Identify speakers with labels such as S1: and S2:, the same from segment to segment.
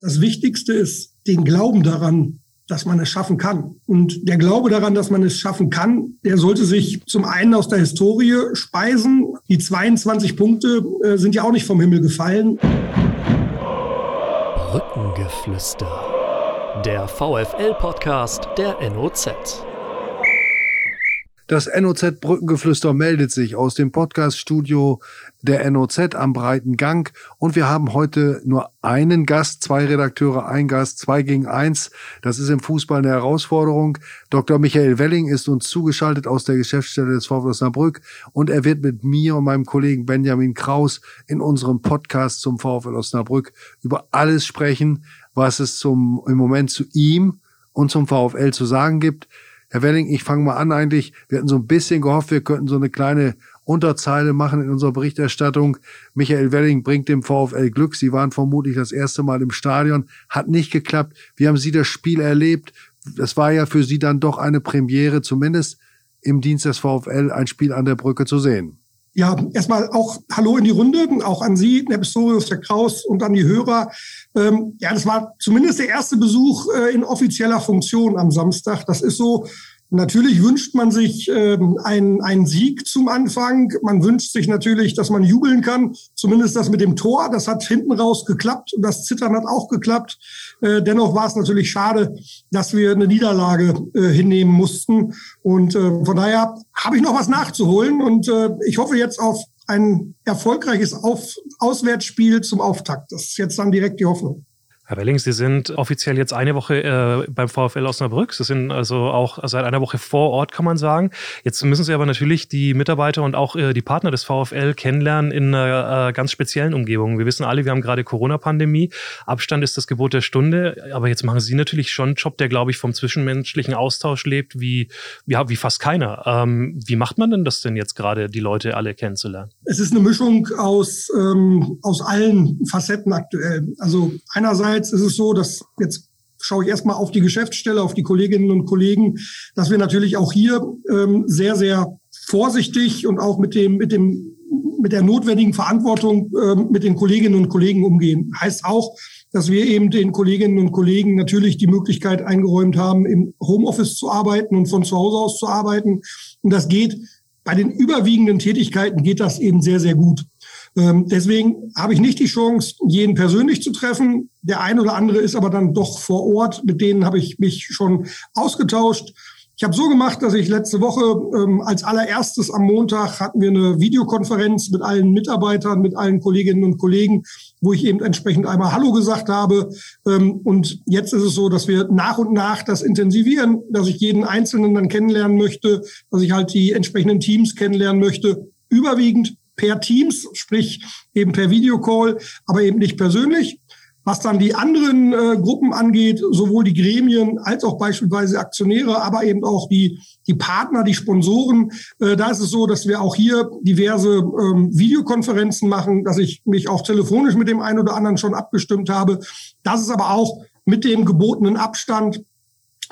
S1: Das Wichtigste ist den Glauben daran, dass man es schaffen kann. Und der Glaube daran, dass man es schaffen kann, der sollte sich zum einen aus der Historie speisen. Die 22 Punkte äh, sind ja auch nicht vom Himmel gefallen.
S2: Brückengeflüster. Der VFL-Podcast der NOZ.
S3: Das NOZ Brückengeflüster meldet sich aus dem Podcaststudio der NOZ am Breiten Gang und wir haben heute nur einen Gast, zwei Redakteure, ein Gast, zwei gegen eins. Das ist im Fußball eine Herausforderung. Dr. Michael Welling ist uns zugeschaltet aus der Geschäftsstelle des VfL Osnabrück und er wird mit mir und meinem Kollegen Benjamin Kraus in unserem Podcast zum VfL Osnabrück über alles sprechen, was es zum, im Moment zu ihm und zum VfL zu sagen gibt. Herr Welling, ich fange mal an eigentlich. Wir hatten so ein bisschen gehofft, wir könnten so eine kleine Unterzeile machen in unserer Berichterstattung. Michael Welling bringt dem VfL Glück. Sie waren vermutlich das erste Mal im Stadion. Hat nicht geklappt. Wie haben Sie das Spiel erlebt? Das war ja für Sie dann doch eine Premiere, zumindest im Dienst des VfL ein Spiel an der Brücke zu sehen.
S1: Ja, erstmal auch Hallo in die Runde, auch an Sie, Herr Pistorius, Herr Kraus und an die Hörer. Ähm, ja, das war zumindest der erste Besuch äh, in offizieller Funktion am Samstag. Das ist so Natürlich wünscht man sich ähm, einen, einen Sieg zum Anfang. Man wünscht sich natürlich, dass man jubeln kann. Zumindest das mit dem Tor. Das hat hinten raus geklappt. Und das Zittern hat auch geklappt. Äh, dennoch war es natürlich schade, dass wir eine Niederlage äh, hinnehmen mussten. Und äh, von daher habe ich noch was nachzuholen. Und äh, ich hoffe jetzt auf ein erfolgreiches auf Auswärtsspiel zum Auftakt. Das ist jetzt dann direkt die Hoffnung.
S2: Herr Welling, Sie sind offiziell jetzt eine Woche äh, beim VfL Osnabrück. Sie sind also auch seit einer Woche vor Ort, kann man sagen. Jetzt müssen Sie aber natürlich die Mitarbeiter und auch äh, die Partner des VfL kennenlernen in einer äh, ganz speziellen Umgebung. Wir wissen alle, wir haben gerade Corona-Pandemie. Abstand ist das Gebot der Stunde. Aber jetzt machen Sie natürlich schon einen Job, der, glaube ich, vom zwischenmenschlichen Austausch lebt, wie, ja, wie fast keiner. Ähm, wie macht man denn das denn jetzt gerade, die Leute alle kennenzulernen?
S1: Es ist eine Mischung aus, ähm, aus allen Facetten aktuell. Also einerseits Einerseits ist es so, dass jetzt schaue ich erstmal auf die Geschäftsstelle, auf die Kolleginnen und Kollegen, dass wir natürlich auch hier ähm, sehr, sehr vorsichtig und auch mit dem, mit dem, mit der notwendigen Verantwortung ähm, mit den Kolleginnen und Kollegen umgehen. Heißt auch, dass wir eben den Kolleginnen und Kollegen natürlich die Möglichkeit eingeräumt haben, im Homeoffice zu arbeiten und von zu Hause aus zu arbeiten. Und das geht bei den überwiegenden Tätigkeiten geht das eben sehr, sehr gut. Ähm, deswegen habe ich nicht die Chance, jeden persönlich zu treffen. Der eine oder andere ist aber dann doch vor Ort. Mit denen habe ich mich schon ausgetauscht. Ich habe so gemacht, dass ich letzte Woche ähm, als allererstes am Montag hatten wir eine Videokonferenz mit allen Mitarbeitern, mit allen Kolleginnen und Kollegen, wo ich eben entsprechend einmal Hallo gesagt habe. Ähm, und jetzt ist es so, dass wir nach und nach das intensivieren, dass ich jeden Einzelnen dann kennenlernen möchte, dass ich halt die entsprechenden Teams kennenlernen möchte. Überwiegend per Teams, sprich eben per Videocall, aber eben nicht persönlich. Was dann die anderen äh, Gruppen angeht, sowohl die Gremien als auch beispielsweise Aktionäre, aber eben auch die, die Partner, die Sponsoren, äh, da ist es so, dass wir auch hier diverse ähm, Videokonferenzen machen, dass ich mich auch telefonisch mit dem einen oder anderen schon abgestimmt habe. Das ist aber auch mit dem gebotenen Abstand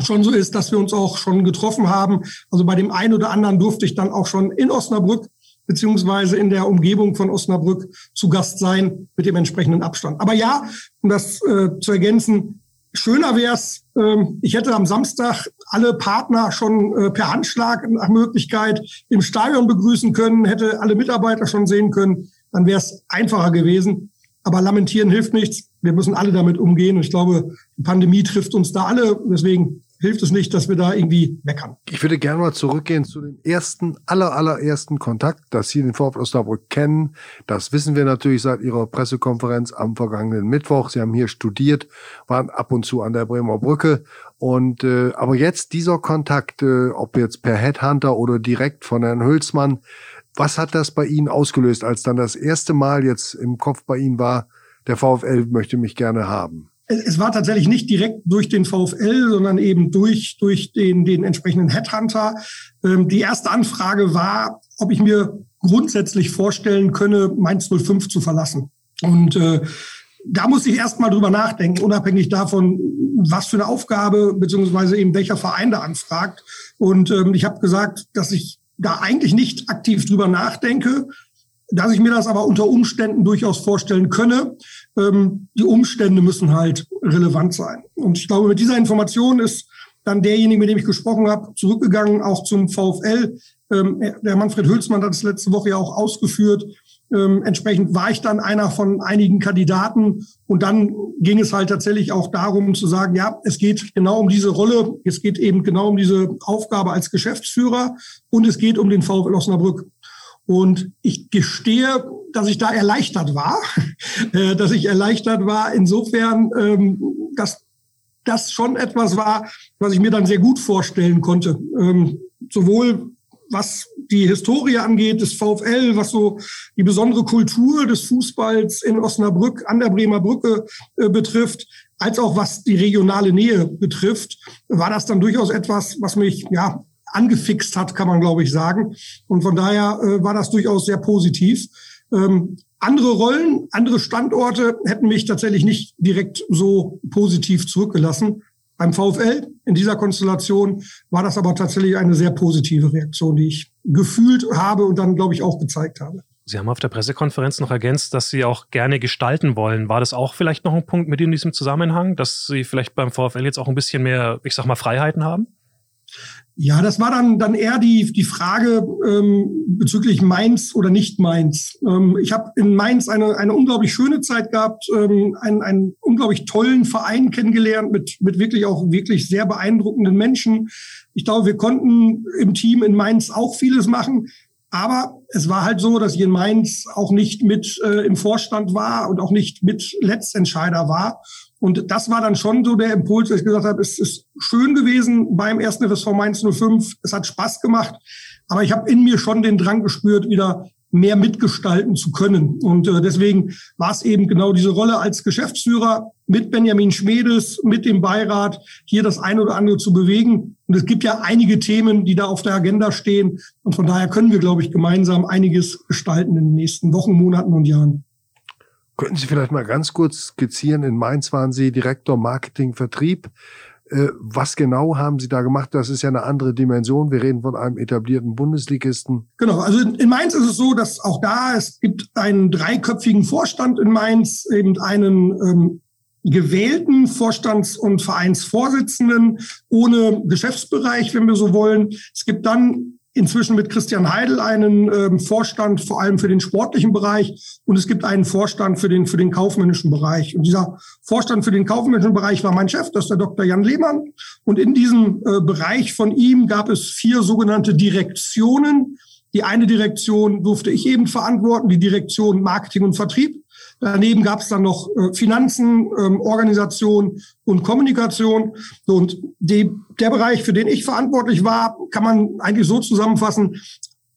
S1: schon so ist, dass wir uns auch schon getroffen haben. Also bei dem einen oder anderen durfte ich dann auch schon in Osnabrück beziehungsweise in der Umgebung von Osnabrück zu Gast sein mit dem entsprechenden Abstand. Aber ja, um das äh, zu ergänzen, schöner wäre es, äh, ich hätte am Samstag alle Partner schon äh, per Handschlag nach Möglichkeit im Stadion begrüßen können, hätte alle Mitarbeiter schon sehen können, dann wäre es einfacher gewesen. Aber lamentieren hilft nichts. Wir müssen alle damit umgehen. Und ich glaube, die Pandemie trifft uns da alle. Deswegen hilft es nicht, dass wir da irgendwie meckern.
S3: Ich würde gerne mal zurückgehen zu dem ersten, aller, allerersten Kontakt, dass Sie den VfL Osnabrück kennen. Das wissen wir natürlich seit Ihrer Pressekonferenz am vergangenen Mittwoch. Sie haben hier studiert, waren ab und zu an der Bremer Brücke. Und äh, aber jetzt dieser Kontakt, äh, ob jetzt per Headhunter oder direkt von Herrn Hülsmann, was hat das bei Ihnen ausgelöst, als dann das erste Mal jetzt im Kopf bei Ihnen war, der VfL möchte mich gerne haben?
S1: Es war tatsächlich nicht direkt durch den VfL, sondern eben durch, durch den, den entsprechenden Headhunter. Ähm, die erste Anfrage war, ob ich mir grundsätzlich vorstellen könne, Mainz 05 zu verlassen. Und äh, da muss ich erst mal drüber nachdenken, unabhängig davon, was für eine Aufgabe beziehungsweise eben welcher Verein da anfragt. Und ähm, ich habe gesagt, dass ich da eigentlich nicht aktiv drüber nachdenke, dass ich mir das aber unter Umständen durchaus vorstellen könne. Ähm, die Umstände müssen halt relevant sein. Und ich glaube, mit dieser Information ist dann derjenige, mit dem ich gesprochen habe, zurückgegangen, auch zum VfL. Ähm, der Manfred Hülsmann hat es letzte Woche ja auch ausgeführt. Ähm, entsprechend war ich dann einer von einigen Kandidaten. Und dann ging es halt tatsächlich auch darum zu sagen, ja, es geht genau um diese Rolle. Es geht eben genau um diese Aufgabe als Geschäftsführer und es geht um den VfL Osnabrück. Und ich gestehe, dass ich da erleichtert war, äh, dass ich erleichtert war insofern, ähm, dass das schon etwas war, was ich mir dann sehr gut vorstellen konnte. Ähm, sowohl was die Historie angeht, des VfL, was so die besondere Kultur des Fußballs in Osnabrück an der Bremer Brücke äh, betrifft, als auch was die regionale Nähe betrifft, war das dann durchaus etwas, was mich ja angefixt hat, kann man glaube ich sagen. Und von daher äh, war das durchaus sehr positiv. Ähm, andere Rollen, andere Standorte hätten mich tatsächlich nicht direkt so positiv zurückgelassen. Beim VfL in dieser Konstellation war das aber tatsächlich eine sehr positive Reaktion, die ich gefühlt habe und dann, glaube ich, auch gezeigt habe.
S2: Sie haben auf der Pressekonferenz noch ergänzt, dass Sie auch gerne gestalten wollen. War das auch vielleicht noch ein Punkt mit in diesem Zusammenhang, dass Sie vielleicht beim VfL jetzt auch ein bisschen mehr, ich sag mal, Freiheiten haben?
S1: Ja, das war dann, dann eher die, die Frage ähm, bezüglich Mainz oder nicht Mainz. Ähm, ich habe in Mainz eine, eine unglaublich schöne Zeit gehabt, ähm, einen, einen unglaublich tollen Verein kennengelernt mit, mit wirklich auch wirklich sehr beeindruckenden Menschen. Ich glaube, wir konnten im Team in Mainz auch vieles machen. Aber es war halt so, dass ich in Mainz auch nicht mit äh, im Vorstand war und auch nicht mit Letztentscheider war. Und das war dann schon so der Impuls, dass ich gesagt habe, es ist schön gewesen beim ersten FSV Mainz 05. Es hat Spaß gemacht. Aber ich habe in mir schon den Drang gespürt, wieder mehr mitgestalten zu können. Und äh, deswegen war es eben genau diese Rolle als Geschäftsführer mit Benjamin Schmedes, mit dem Beirat, hier das eine oder andere zu bewegen. Und es gibt ja einige Themen, die da auf der Agenda stehen. Und von daher können wir, glaube ich, gemeinsam einiges gestalten in den nächsten Wochen, Monaten und Jahren.
S3: Könnten Sie vielleicht mal ganz kurz skizzieren? In Mainz waren Sie Direktor Marketing Vertrieb. Äh, was genau haben Sie da gemacht? Das ist ja eine andere Dimension. Wir reden von einem etablierten Bundesligisten.
S1: Genau, also in Mainz ist es so, dass auch da es gibt einen dreiköpfigen Vorstand in Mainz, eben einen ähm, gewählten Vorstands- und Vereinsvorsitzenden ohne Geschäftsbereich, wenn wir so wollen. Es gibt dann inzwischen mit Christian Heidel einen ähm, Vorstand vor allem für den sportlichen Bereich und es gibt einen Vorstand für den, für den kaufmännischen Bereich. Und dieser Vorstand für den kaufmännischen Bereich war mein Chef, das ist der Dr. Jan Lehmann. Und in diesem äh, Bereich von ihm gab es vier sogenannte Direktionen. Die eine Direktion durfte ich eben verantworten, die Direktion Marketing und Vertrieb. Daneben gab es dann noch äh, Finanzen, ähm, Organisation und Kommunikation. Und die, der Bereich, für den ich verantwortlich war, kann man eigentlich so zusammenfassen.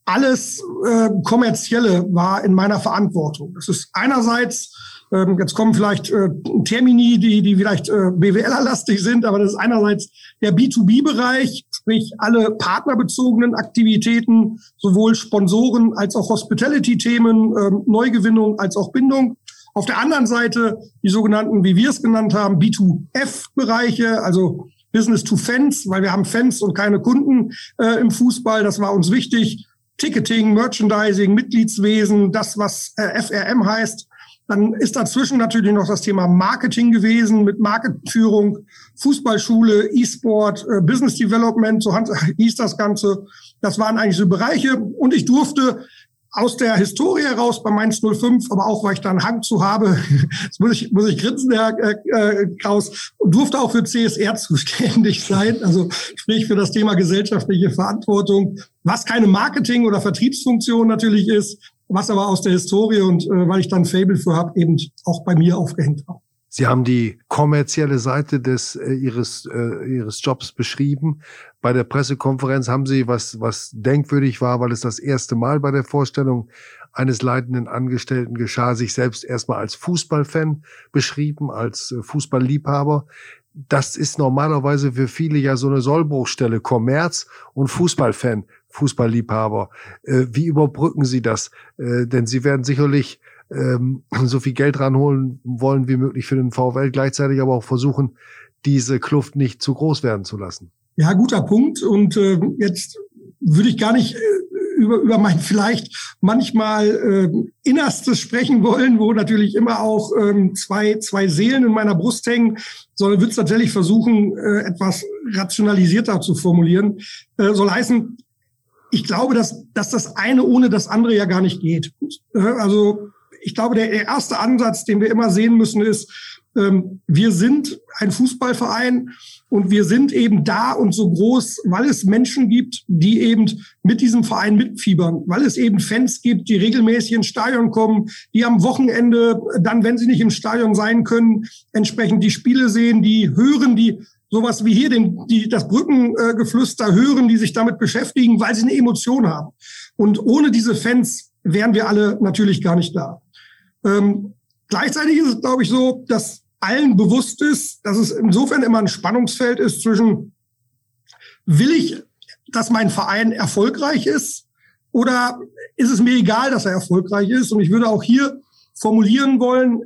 S1: Alles äh, kommerzielle war in meiner Verantwortung. Das ist einerseits ähm, jetzt kommen vielleicht äh, Termini, die, die vielleicht äh, BWLer-lastig sind, aber das ist einerseits der B2B-Bereich, sprich alle partnerbezogenen Aktivitäten, sowohl Sponsoren als auch Hospitality-Themen, ähm, Neugewinnung als auch Bindung. Auf der anderen Seite die sogenannten, wie wir es genannt haben, B2F-Bereiche, also Business to Fans, weil wir haben Fans und keine Kunden äh, im Fußball. Das war uns wichtig. Ticketing, Merchandising, Mitgliedswesen, das, was äh, FRM heißt. Dann ist dazwischen natürlich noch das Thema Marketing gewesen mit Marketführung, Fußballschule, E-Sport, äh, Business Development, so hieß das Ganze. Das waren eigentlich so Bereiche. Und ich durfte aus der Historie heraus bei Mainz 05, aber auch, weil ich da einen Hang zu habe, das muss ich, muss ich grinsen, Herr äh, äh, Kraus, durfte auch für CSR zuständig sein, also sprich für das Thema gesellschaftliche Verantwortung, was keine Marketing- oder Vertriebsfunktion natürlich ist, was aber aus der Historie und äh, weil ich dann Fable für habe, eben auch bei mir aufgehängt war.
S3: Sie haben die kommerzielle Seite des äh, ihres äh, ihres Jobs beschrieben. Bei der Pressekonferenz haben Sie was was denkwürdig war, weil es das erste Mal bei der Vorstellung eines leitenden Angestellten geschah, sich selbst erstmal als Fußballfan beschrieben, als äh, Fußballliebhaber. Das ist normalerweise für viele ja so eine Sollbruchstelle, Kommerz und Fußballfan, Fußballliebhaber. Äh, wie überbrücken Sie das? Äh, denn Sie werden sicherlich ähm, so viel Geld ranholen wollen wie möglich für den VfL, gleichzeitig aber auch versuchen, diese Kluft nicht zu groß werden zu lassen.
S1: Ja, guter Punkt. Und äh, jetzt würde ich gar nicht äh, über, über mein vielleicht manchmal äh, Innerstes sprechen wollen, wo natürlich immer auch ähm, zwei, zwei Seelen in meiner Brust hängen, sondern würde es tatsächlich versuchen, äh, etwas rationalisierter zu formulieren. Äh, soll heißen, ich glaube, dass, dass das eine ohne das andere ja gar nicht geht. Äh, also ich glaube, der, erste Ansatz, den wir immer sehen müssen, ist, ähm, wir sind ein Fußballverein und wir sind eben da und so groß, weil es Menschen gibt, die eben mit diesem Verein mitfiebern, weil es eben Fans gibt, die regelmäßig ins Stadion kommen, die am Wochenende dann, wenn sie nicht im Stadion sein können, entsprechend die Spiele sehen, die hören, die sowas wie hier den, die, das Brückengeflüster hören, die sich damit beschäftigen, weil sie eine Emotion haben. Und ohne diese Fans wären wir alle natürlich gar nicht da. Ähm, gleichzeitig ist es, glaube ich, so, dass allen bewusst ist, dass es insofern immer ein Spannungsfeld ist zwischen, will ich, dass mein Verein erfolgreich ist oder ist es mir egal, dass er erfolgreich ist? Und ich würde auch hier formulieren wollen,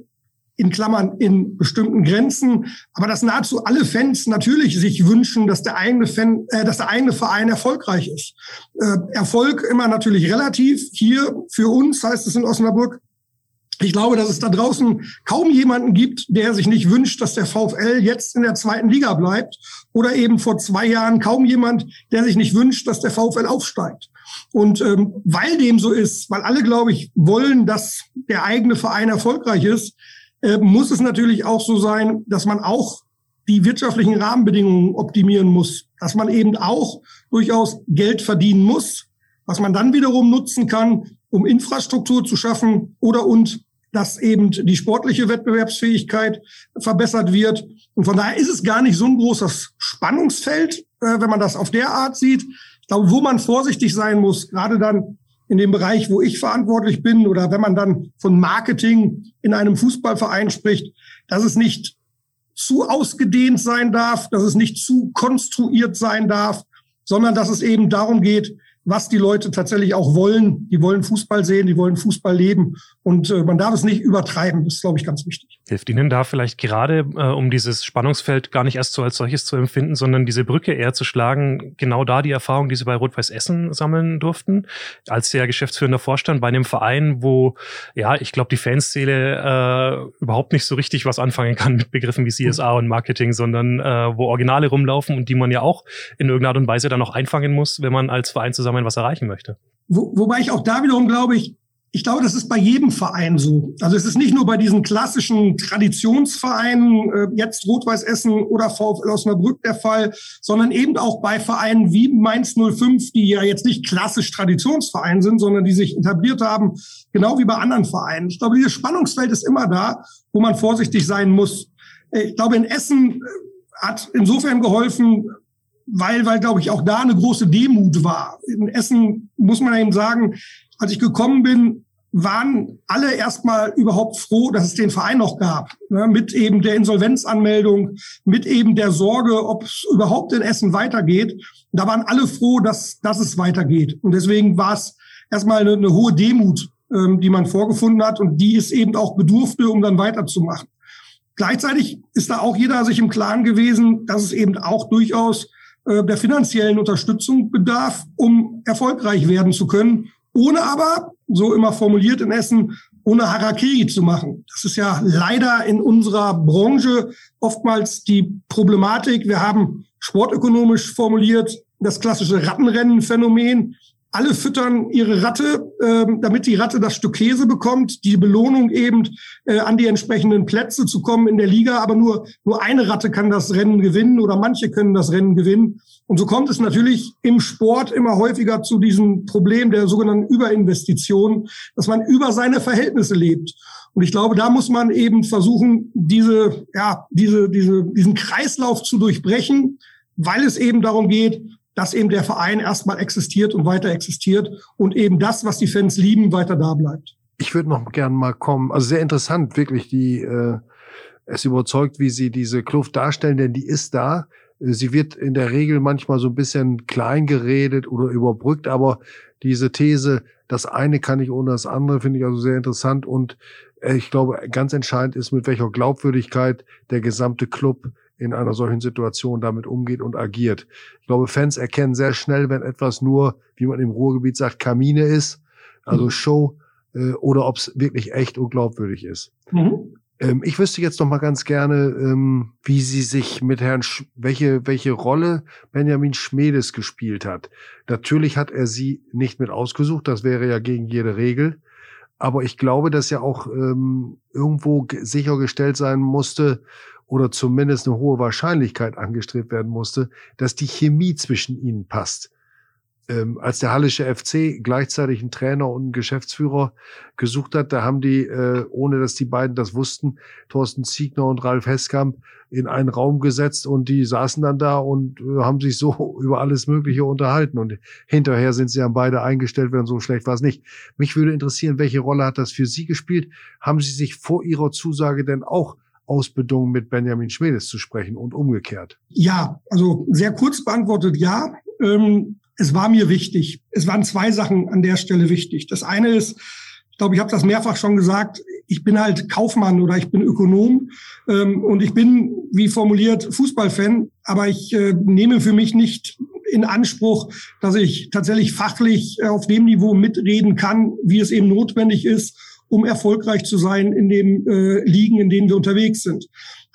S1: in Klammern in bestimmten Grenzen, aber dass nahezu alle Fans natürlich sich wünschen, dass der eigene Fan, äh, dass der eigene Verein erfolgreich ist. Äh, Erfolg immer natürlich relativ. Hier für uns heißt es in Osnabrück ich glaube, dass es da draußen kaum jemanden gibt, der sich nicht wünscht, dass der VfL jetzt in der zweiten Liga bleibt. Oder eben vor zwei Jahren kaum jemand, der sich nicht wünscht, dass der VfL aufsteigt. Und ähm, weil dem so ist, weil alle, glaube ich, wollen, dass der eigene Verein erfolgreich ist, äh, muss es natürlich auch so sein, dass man auch die wirtschaftlichen Rahmenbedingungen optimieren muss, dass man eben auch durchaus Geld verdienen muss, was man dann wiederum nutzen kann, um Infrastruktur zu schaffen oder und dass eben die sportliche Wettbewerbsfähigkeit verbessert wird. Und von daher ist es gar nicht so ein großes Spannungsfeld, äh, wenn man das auf der Art sieht. Ich glaube, wo man vorsichtig sein muss, gerade dann in dem Bereich, wo ich verantwortlich bin oder wenn man dann von Marketing in einem Fußballverein spricht, dass es nicht zu ausgedehnt sein darf, dass es nicht zu konstruiert sein darf, sondern dass es eben darum geht, was die Leute tatsächlich auch wollen. Die wollen Fußball sehen, die wollen Fußball leben. Und äh, man darf es nicht übertreiben. Das ist, glaube ich, ganz wichtig.
S2: Hilft Ihnen da vielleicht gerade, äh, um dieses Spannungsfeld gar nicht erst so als solches zu empfinden, sondern diese Brücke eher zu schlagen, genau da die Erfahrung, die Sie bei Rot-Weiß Essen sammeln durften, als der geschäftsführender Vorstand bei einem Verein, wo, ja, ich glaube, die Fanszene äh, überhaupt nicht so richtig was anfangen kann mit Begriffen wie CSA und Marketing, sondern äh, wo Originale rumlaufen und die man ja auch in irgendeiner Art und Weise dann auch einfangen muss, wenn man als Verein zusammen was erreichen möchte.
S1: Wo, wobei ich auch da wiederum glaube ich, ich glaube, das ist bei jedem Verein so. Also es ist nicht nur bei diesen klassischen Traditionsvereinen, äh, jetzt Rot-Weiß Essen oder VfL Osnabrück der Fall, sondern eben auch bei Vereinen wie Mainz 05, die ja jetzt nicht klassisch Traditionsverein sind, sondern die sich etabliert haben, genau wie bei anderen Vereinen. Ich glaube, dieses Spannungsfeld ist immer da, wo man vorsichtig sein muss. Äh, ich glaube, in Essen äh, hat insofern geholfen, weil, weil, glaube ich, auch da eine große Demut war. In Essen muss man eben sagen, als ich gekommen bin, waren alle erstmal überhaupt froh, dass es den Verein noch gab. Ne, mit eben der Insolvenzanmeldung, mit eben der Sorge, ob es überhaupt in Essen weitergeht. Da waren alle froh, dass, dass es weitergeht. Und deswegen war es erstmal eine, eine hohe Demut, ähm, die man vorgefunden hat und die es eben auch bedurfte, um dann weiterzumachen. Gleichzeitig ist da auch jeder sich im Klaren gewesen, dass es eben auch durchaus äh, der finanziellen Unterstützung bedarf, um erfolgreich werden zu können ohne aber, so immer formuliert in Essen, ohne Harakiri zu machen. Das ist ja leider in unserer Branche oftmals die Problematik. Wir haben sportökonomisch formuliert das klassische Rattenrennen-Phänomen alle füttern ihre Ratte, ähm, damit die Ratte das Stück Käse bekommt, die Belohnung eben äh, an die entsprechenden Plätze zu kommen in der Liga. Aber nur, nur eine Ratte kann das Rennen gewinnen oder manche können das Rennen gewinnen. Und so kommt es natürlich im Sport immer häufiger zu diesem Problem der sogenannten Überinvestition, dass man über seine Verhältnisse lebt. Und ich glaube, da muss man eben versuchen, diese, ja, diese, diese, diesen Kreislauf zu durchbrechen, weil es eben darum geht, dass eben der Verein erstmal existiert und weiter existiert und eben das, was die Fans lieben, weiter da bleibt.
S3: Ich würde noch gern mal kommen. Also sehr interessant, wirklich, die äh, es überzeugt, wie Sie diese Kluft darstellen, denn die ist da. Sie wird in der Regel manchmal so ein bisschen klein geredet oder überbrückt, aber diese These, das eine kann ich ohne das andere, finde ich also sehr interessant und äh, ich glaube, ganz entscheidend ist, mit welcher Glaubwürdigkeit der gesamte Club in einer solchen Situation damit umgeht und agiert. Ich glaube, Fans erkennen sehr schnell, wenn etwas nur, wie man im Ruhrgebiet sagt, Kamine ist, also mhm. Show, äh, oder ob es wirklich echt und glaubwürdig ist. Mhm. Ähm, ich wüsste jetzt noch mal ganz gerne, ähm, wie Sie sich mit Herrn, Sch welche, welche Rolle Benjamin Schmedes gespielt hat. Natürlich hat er Sie nicht mit ausgesucht, das wäre ja gegen jede Regel. Aber ich glaube, dass ja auch ähm, irgendwo sichergestellt sein musste oder zumindest eine hohe Wahrscheinlichkeit angestrebt werden musste, dass die Chemie zwischen ihnen passt ähm, als der Hallische FC gleichzeitig einen Trainer und einen Geschäftsführer gesucht hat, da haben die, äh, ohne dass die beiden das wussten, Thorsten Ziegner und Ralf Heskamp in einen Raum gesetzt und die saßen dann da und äh, haben sich so über alles Mögliche unterhalten. Und hinterher sind sie dann beide eingestellt werden, so schlecht war es nicht. Mich würde interessieren, welche Rolle hat das für Sie gespielt? Haben Sie sich vor Ihrer Zusage denn auch ausbedungen, mit Benjamin Schmedes zu sprechen und umgekehrt?
S1: Ja, also sehr kurz beantwortet ja. Ähm, es war mir wichtig. Es waren zwei Sachen an der Stelle wichtig. Das eine ist, ich glaube, ich habe das mehrfach schon gesagt, ich bin halt Kaufmann oder ich bin Ökonom ähm, und ich bin, wie formuliert, Fußballfan, aber ich äh, nehme für mich nicht in Anspruch, dass ich tatsächlich fachlich äh, auf dem Niveau mitreden kann, wie es eben notwendig ist, um erfolgreich zu sein in den äh, Ligen, in denen wir unterwegs sind.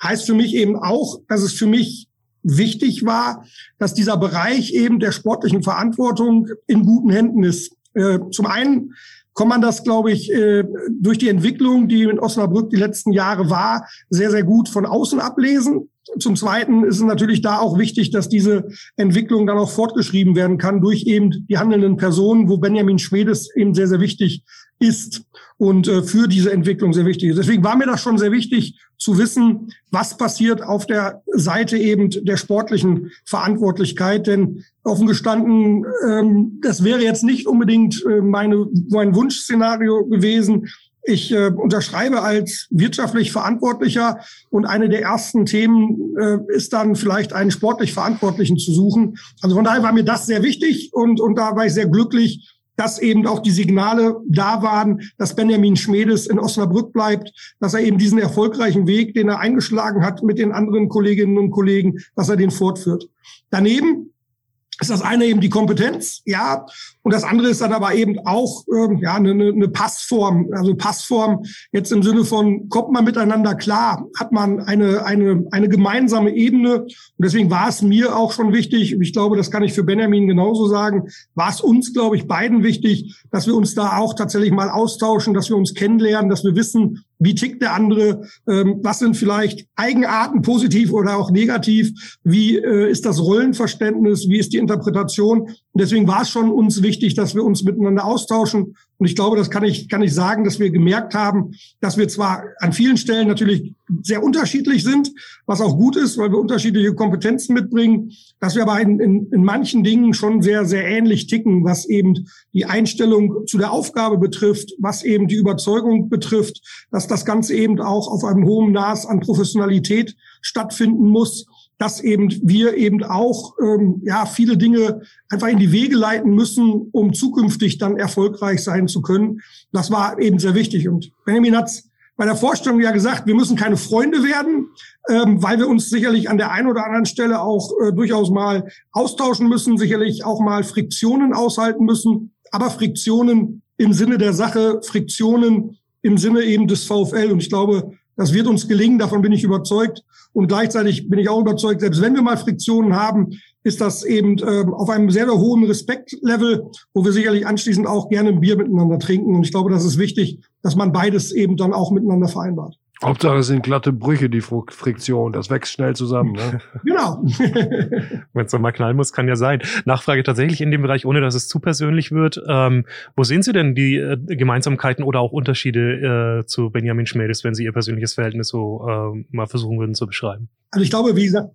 S1: Heißt für mich eben auch, dass es für mich wichtig war, dass dieser Bereich eben der sportlichen Verantwortung in guten Händen ist. Äh, zum einen kann man das, glaube ich, äh, durch die Entwicklung, die in Osnabrück die letzten Jahre war, sehr, sehr gut von außen ablesen. Zum Zweiten ist es natürlich da auch wichtig, dass diese Entwicklung dann auch fortgeschrieben werden kann durch eben die handelnden Personen, wo Benjamin Schwedes eben sehr, sehr wichtig ist und äh, für diese Entwicklung sehr wichtig ist. Deswegen war mir das schon sehr wichtig zu wissen, was passiert auf der Seite eben der sportlichen Verantwortlichkeit. Denn offen gestanden, ähm, das wäre jetzt nicht unbedingt äh, meine, mein Wunschszenario gewesen. Ich äh, unterschreibe als wirtschaftlich Verantwortlicher und eine der ersten Themen äh, ist dann vielleicht einen sportlich Verantwortlichen zu suchen. Also von daher war mir das sehr wichtig und, und da war ich sehr glücklich, dass eben auch die Signale da waren, dass Benjamin Schmedes in Osnabrück bleibt, dass er eben diesen erfolgreichen Weg, den er eingeschlagen hat mit den anderen Kolleginnen und Kollegen, dass er den fortführt. Daneben ist das eine eben die Kompetenz, ja, und das andere ist dann aber eben auch ähm, ja eine, eine Passform, also Passform jetzt im Sinne von kommt man miteinander klar, hat man eine eine eine gemeinsame Ebene und deswegen war es mir auch schon wichtig, ich glaube, das kann ich für Benjamin genauso sagen, war es uns, glaube ich, beiden wichtig, dass wir uns da auch tatsächlich mal austauschen, dass wir uns kennenlernen, dass wir wissen, wie tickt der andere? Ähm, was sind vielleicht Eigenarten, positiv oder auch negativ? Wie äh, ist das Rollenverständnis? Wie ist die Interpretation? Und deswegen war es schon uns wichtig, dass wir uns miteinander austauschen. Und ich glaube, das kann ich, kann ich sagen, dass wir gemerkt haben, dass wir zwar an vielen Stellen natürlich sehr unterschiedlich sind, was auch gut ist, weil wir unterschiedliche Kompetenzen mitbringen, dass wir aber in, in, in manchen Dingen schon sehr, sehr ähnlich ticken, was eben die Einstellung zu der Aufgabe betrifft, was eben die Überzeugung betrifft, dass das Ganze eben auch auf einem hohen Maß an Professionalität stattfinden muss dass eben wir eben auch ähm, ja viele Dinge einfach in die Wege leiten müssen, um zukünftig dann erfolgreich sein zu können. Das war eben sehr wichtig. Und Benjamin hat bei der Vorstellung ja gesagt, wir müssen keine Freunde werden, ähm, weil wir uns sicherlich an der einen oder anderen Stelle auch äh, durchaus mal austauschen müssen, sicherlich auch mal Friktionen aushalten müssen, aber Friktionen im Sinne der Sache, Friktionen im Sinne eben des VfL. Und ich glaube, das wird uns gelingen, davon bin ich überzeugt. Und gleichzeitig bin ich auch überzeugt, selbst wenn wir mal Friktionen haben, ist das eben ähm, auf einem sehr, sehr hohen Respektlevel, wo wir sicherlich anschließend auch gerne ein Bier miteinander trinken. Und ich glaube, das ist wichtig, dass man beides eben dann auch miteinander vereinbart.
S3: Hauptsache es sind glatte Brüche, die Friktion. Das wächst schnell zusammen. Ne?
S1: genau.
S2: Wenn es mal knallen muss, kann ja sein. Nachfrage tatsächlich in dem Bereich, ohne dass es zu persönlich wird. Ähm, wo sehen Sie denn die äh, Gemeinsamkeiten oder auch Unterschiede äh, zu Benjamin Schmedes, wenn Sie Ihr persönliches Verhältnis so äh, mal versuchen würden zu beschreiben?
S1: Also ich glaube, wie gesagt,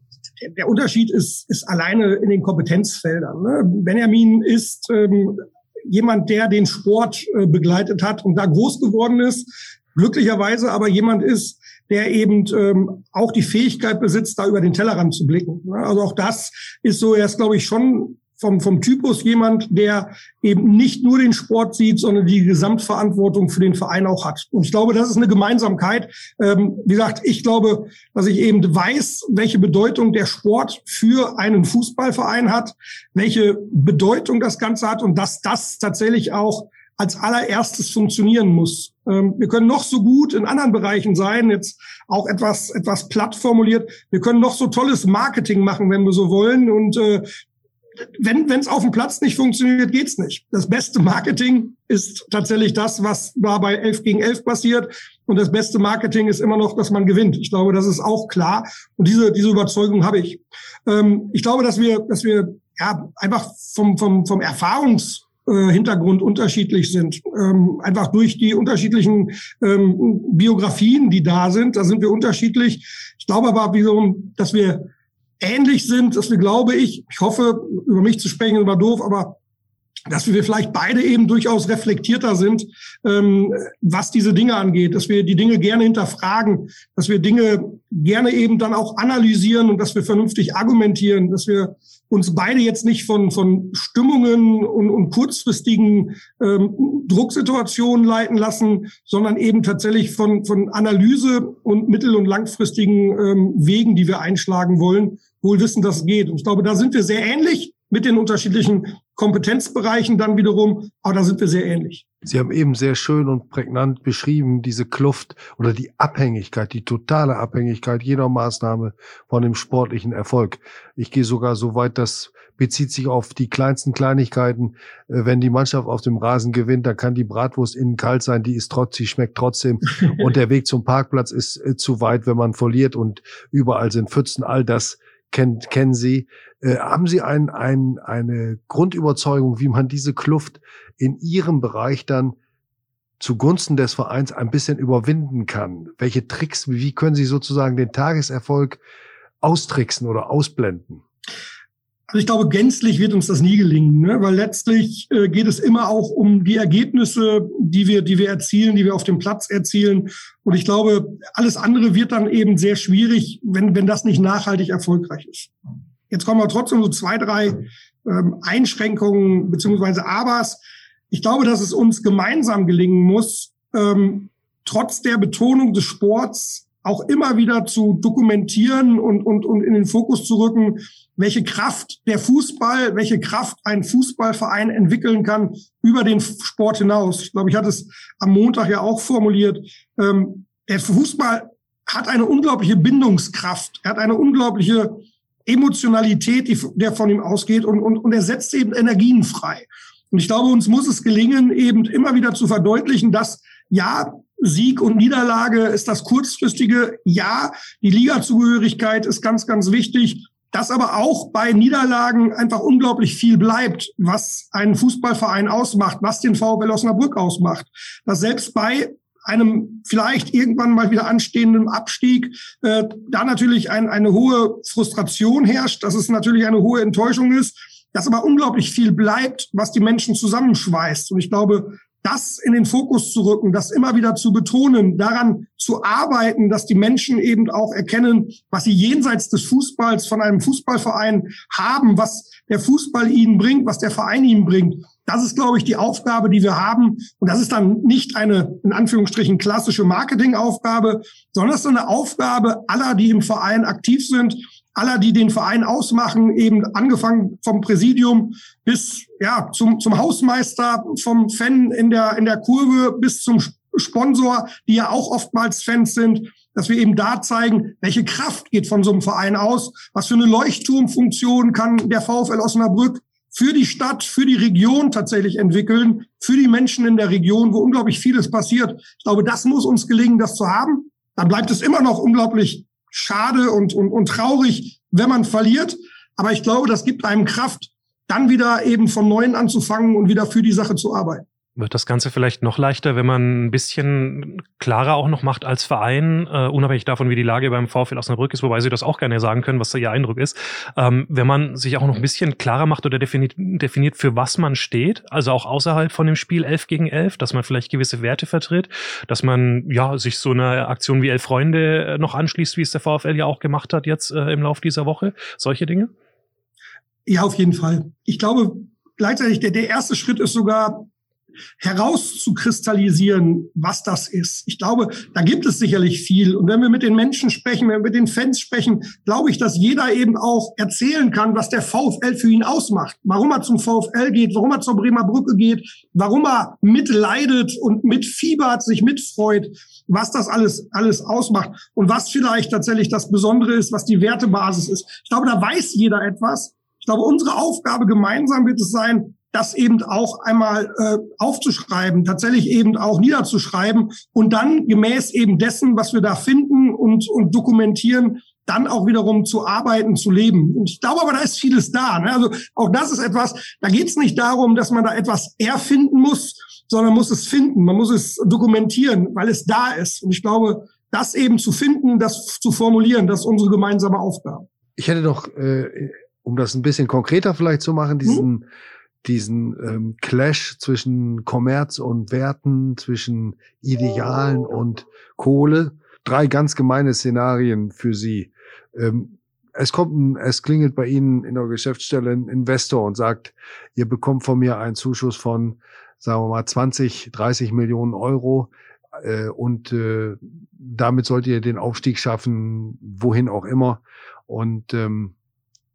S1: der Unterschied ist, ist alleine in den Kompetenzfeldern. Ne? Benjamin ist ähm, jemand, der den Sport äh, begleitet hat und da groß geworden ist glücklicherweise aber jemand ist, der eben ähm, auch die Fähigkeit besitzt, da über den Tellerrand zu blicken. Also auch das ist so, er ist, glaube ich, schon vom, vom Typus jemand, der eben nicht nur den Sport sieht, sondern die Gesamtverantwortung für den Verein auch hat. Und ich glaube, das ist eine Gemeinsamkeit. Ähm, wie gesagt, ich glaube, dass ich eben weiß, welche Bedeutung der Sport für einen Fußballverein hat, welche Bedeutung das Ganze hat und dass das tatsächlich auch als allererstes funktionieren muss. Ähm, wir können noch so gut in anderen Bereichen sein, jetzt auch etwas, etwas platt formuliert. Wir können noch so tolles Marketing machen, wenn wir so wollen. Und äh, wenn es auf dem Platz nicht funktioniert, geht's nicht. Das beste Marketing ist tatsächlich das, was da bei 11 gegen 11 passiert. Und das beste Marketing ist immer noch, dass man gewinnt. Ich glaube, das ist auch klar. Und diese, diese Überzeugung habe ich. Ähm, ich glaube, dass wir, dass wir ja einfach vom, vom, vom Erfahrungs äh, Hintergrund unterschiedlich sind. Ähm, einfach durch die unterschiedlichen ähm, Biografien, die da sind, da sind wir unterschiedlich. Ich glaube aber dass wir ähnlich sind, dass wir, glaube ich, ich hoffe, über mich zu sprechen war doof, aber dass wir vielleicht beide eben durchaus reflektierter sind, ähm, was diese Dinge angeht, dass wir die Dinge gerne hinterfragen, dass wir Dinge gerne eben dann auch analysieren und dass wir vernünftig argumentieren, dass wir uns beide jetzt nicht von, von Stimmungen und, und kurzfristigen ähm, Drucksituationen leiten lassen, sondern eben tatsächlich von, von Analyse und mittel- und langfristigen ähm, Wegen, die wir einschlagen wollen, wohl wissen, dass es geht. Und ich glaube, da sind wir sehr ähnlich mit den unterschiedlichen Kompetenzbereichen dann wiederum, aber da sind wir sehr ähnlich.
S3: Sie haben eben sehr schön und prägnant beschrieben, diese Kluft oder die Abhängigkeit, die totale Abhängigkeit jeder Maßnahme von dem sportlichen Erfolg. Ich gehe sogar so weit, das bezieht sich auf die kleinsten Kleinigkeiten. Äh, wenn die Mannschaft auf dem Rasen gewinnt, dann kann die Bratwurst innen kalt sein, die ist trotz, sie schmeckt trotzdem. Und der Weg zum Parkplatz ist äh, zu weit, wenn man verliert und überall sind Pfützen. All das kennt, kennen Sie. Äh, haben Sie ein, ein, eine Grundüberzeugung, wie man diese Kluft in Ihrem Bereich dann zugunsten des Vereins ein bisschen überwinden kann? Welche Tricks, wie können Sie sozusagen den Tageserfolg austricksen oder ausblenden?
S1: Also ich glaube, gänzlich wird uns das nie gelingen, ne? weil letztlich äh, geht es immer auch um die Ergebnisse, die wir, die wir erzielen, die wir auf dem Platz erzielen. Und ich glaube, alles andere wird dann eben sehr schwierig, wenn, wenn das nicht nachhaltig erfolgreich ist. Jetzt kommen wir trotzdem so zwei, drei ähm, Einschränkungen beziehungsweise Abers. Ich glaube, dass es uns gemeinsam gelingen muss, ähm, trotz der Betonung des Sports auch immer wieder zu dokumentieren und, und, und in den Fokus zu rücken, welche Kraft der Fußball, welche Kraft ein Fußballverein entwickeln kann über den Sport hinaus. Ich glaube, ich hatte es am Montag ja auch formuliert. Ähm, der Fußball hat eine unglaubliche Bindungskraft. Er hat eine unglaubliche Emotionalität, die der von ihm ausgeht und, und, und er setzt eben Energien frei. Und ich glaube, uns muss es gelingen, eben immer wieder zu verdeutlichen, dass ja, Sieg und Niederlage ist das kurzfristige. Ja, die Ligazugehörigkeit ist ganz, ganz wichtig. Dass aber auch bei Niederlagen einfach unglaublich viel bleibt, was einen Fußballverein ausmacht, was den VfL Osnabrück ausmacht. Dass selbst bei einem vielleicht irgendwann mal wieder anstehenden Abstieg äh, da natürlich ein, eine hohe Frustration herrscht, dass es natürlich eine hohe Enttäuschung ist, dass aber unglaublich viel bleibt, was die Menschen zusammenschweißt. Und ich glaube, das in den Fokus zu rücken, das immer wieder zu betonen, daran zu arbeiten, dass die Menschen eben auch erkennen, was sie jenseits des Fußballs von einem Fußballverein haben, was der Fußball ihnen bringt, was der Verein ihnen bringt. Das ist, glaube ich, die Aufgabe, die wir haben. Und das ist dann nicht eine, in Anführungsstrichen, klassische Marketingaufgabe, sondern es ist eine Aufgabe aller, die im Verein aktiv sind, aller, die den Verein ausmachen, eben angefangen vom Präsidium bis ja zum, zum Hausmeister, vom Fan in der, in der Kurve bis zum Sponsor, die ja auch oftmals Fans sind, dass wir eben da zeigen, welche Kraft geht von so einem Verein aus, was für eine Leuchtturmfunktion kann der VfL Osnabrück für die Stadt, für die Region tatsächlich entwickeln, für die Menschen in der Region, wo unglaublich vieles passiert. Ich glaube, das muss uns gelingen, das zu haben. Dann bleibt es immer noch unglaublich schade und, und, und traurig, wenn man verliert. Aber ich glaube, das gibt einem Kraft, dann wieder eben von Neuem anzufangen und wieder für die Sache zu arbeiten.
S2: Wird das Ganze vielleicht noch leichter, wenn man ein bisschen klarer auch noch macht als Verein, uh, unabhängig davon, wie die Lage beim VfL Osnabrück ist, wobei Sie das auch gerne sagen können, was da Ihr Eindruck ist, ähm, wenn man sich auch noch ein bisschen klarer macht oder definiert, definiert, für was man steht, also auch außerhalb von dem Spiel 11 gegen 11, dass man vielleicht gewisse Werte vertritt, dass man ja sich so eine Aktion wie Elf Freunde äh, noch anschließt, wie es der VfL ja auch gemacht hat jetzt äh, im Lauf dieser Woche, solche Dinge?
S1: Ja, auf jeden Fall. Ich glaube, gleichzeitig der, der erste Schritt ist sogar herauszukristallisieren, was das ist. Ich glaube, da gibt es sicherlich viel. Und wenn wir mit den Menschen sprechen, wenn wir mit den Fans sprechen, glaube ich, dass jeder eben auch erzählen kann, was der VfL für ihn ausmacht. Warum er zum VfL geht, warum er zur Bremer Brücke geht, warum er mitleidet und mitfiebert, sich mitfreut, was das alles, alles ausmacht und was vielleicht tatsächlich das Besondere ist, was die Wertebasis ist. Ich glaube, da weiß jeder etwas. Ich glaube, unsere Aufgabe gemeinsam wird es sein, das eben auch einmal äh, aufzuschreiben, tatsächlich eben auch niederzuschreiben und dann gemäß eben dessen, was wir da finden und, und dokumentieren, dann auch wiederum zu arbeiten, zu leben. Und ich glaube aber, da ist vieles da. Ne? Also auch das ist etwas, da geht es nicht darum, dass man da etwas erfinden muss, sondern muss es finden. Man muss es dokumentieren, weil es da ist. Und ich glaube, das eben zu finden, das zu formulieren, das ist unsere gemeinsame Aufgabe.
S3: Ich hätte doch, äh, um das ein bisschen konkreter vielleicht zu machen, diesen hm? Diesen ähm, Clash zwischen Kommerz und Werten, zwischen Idealen und Kohle. Drei ganz gemeine Szenarien für Sie. Ähm, es kommt, ein, es klingelt bei Ihnen in der Geschäftsstelle ein Investor und sagt, ihr bekommt von mir einen Zuschuss von, sagen wir mal, 20, 30 Millionen Euro. Äh, und äh, damit sollt ihr den Aufstieg schaffen, wohin auch immer. Und ähm,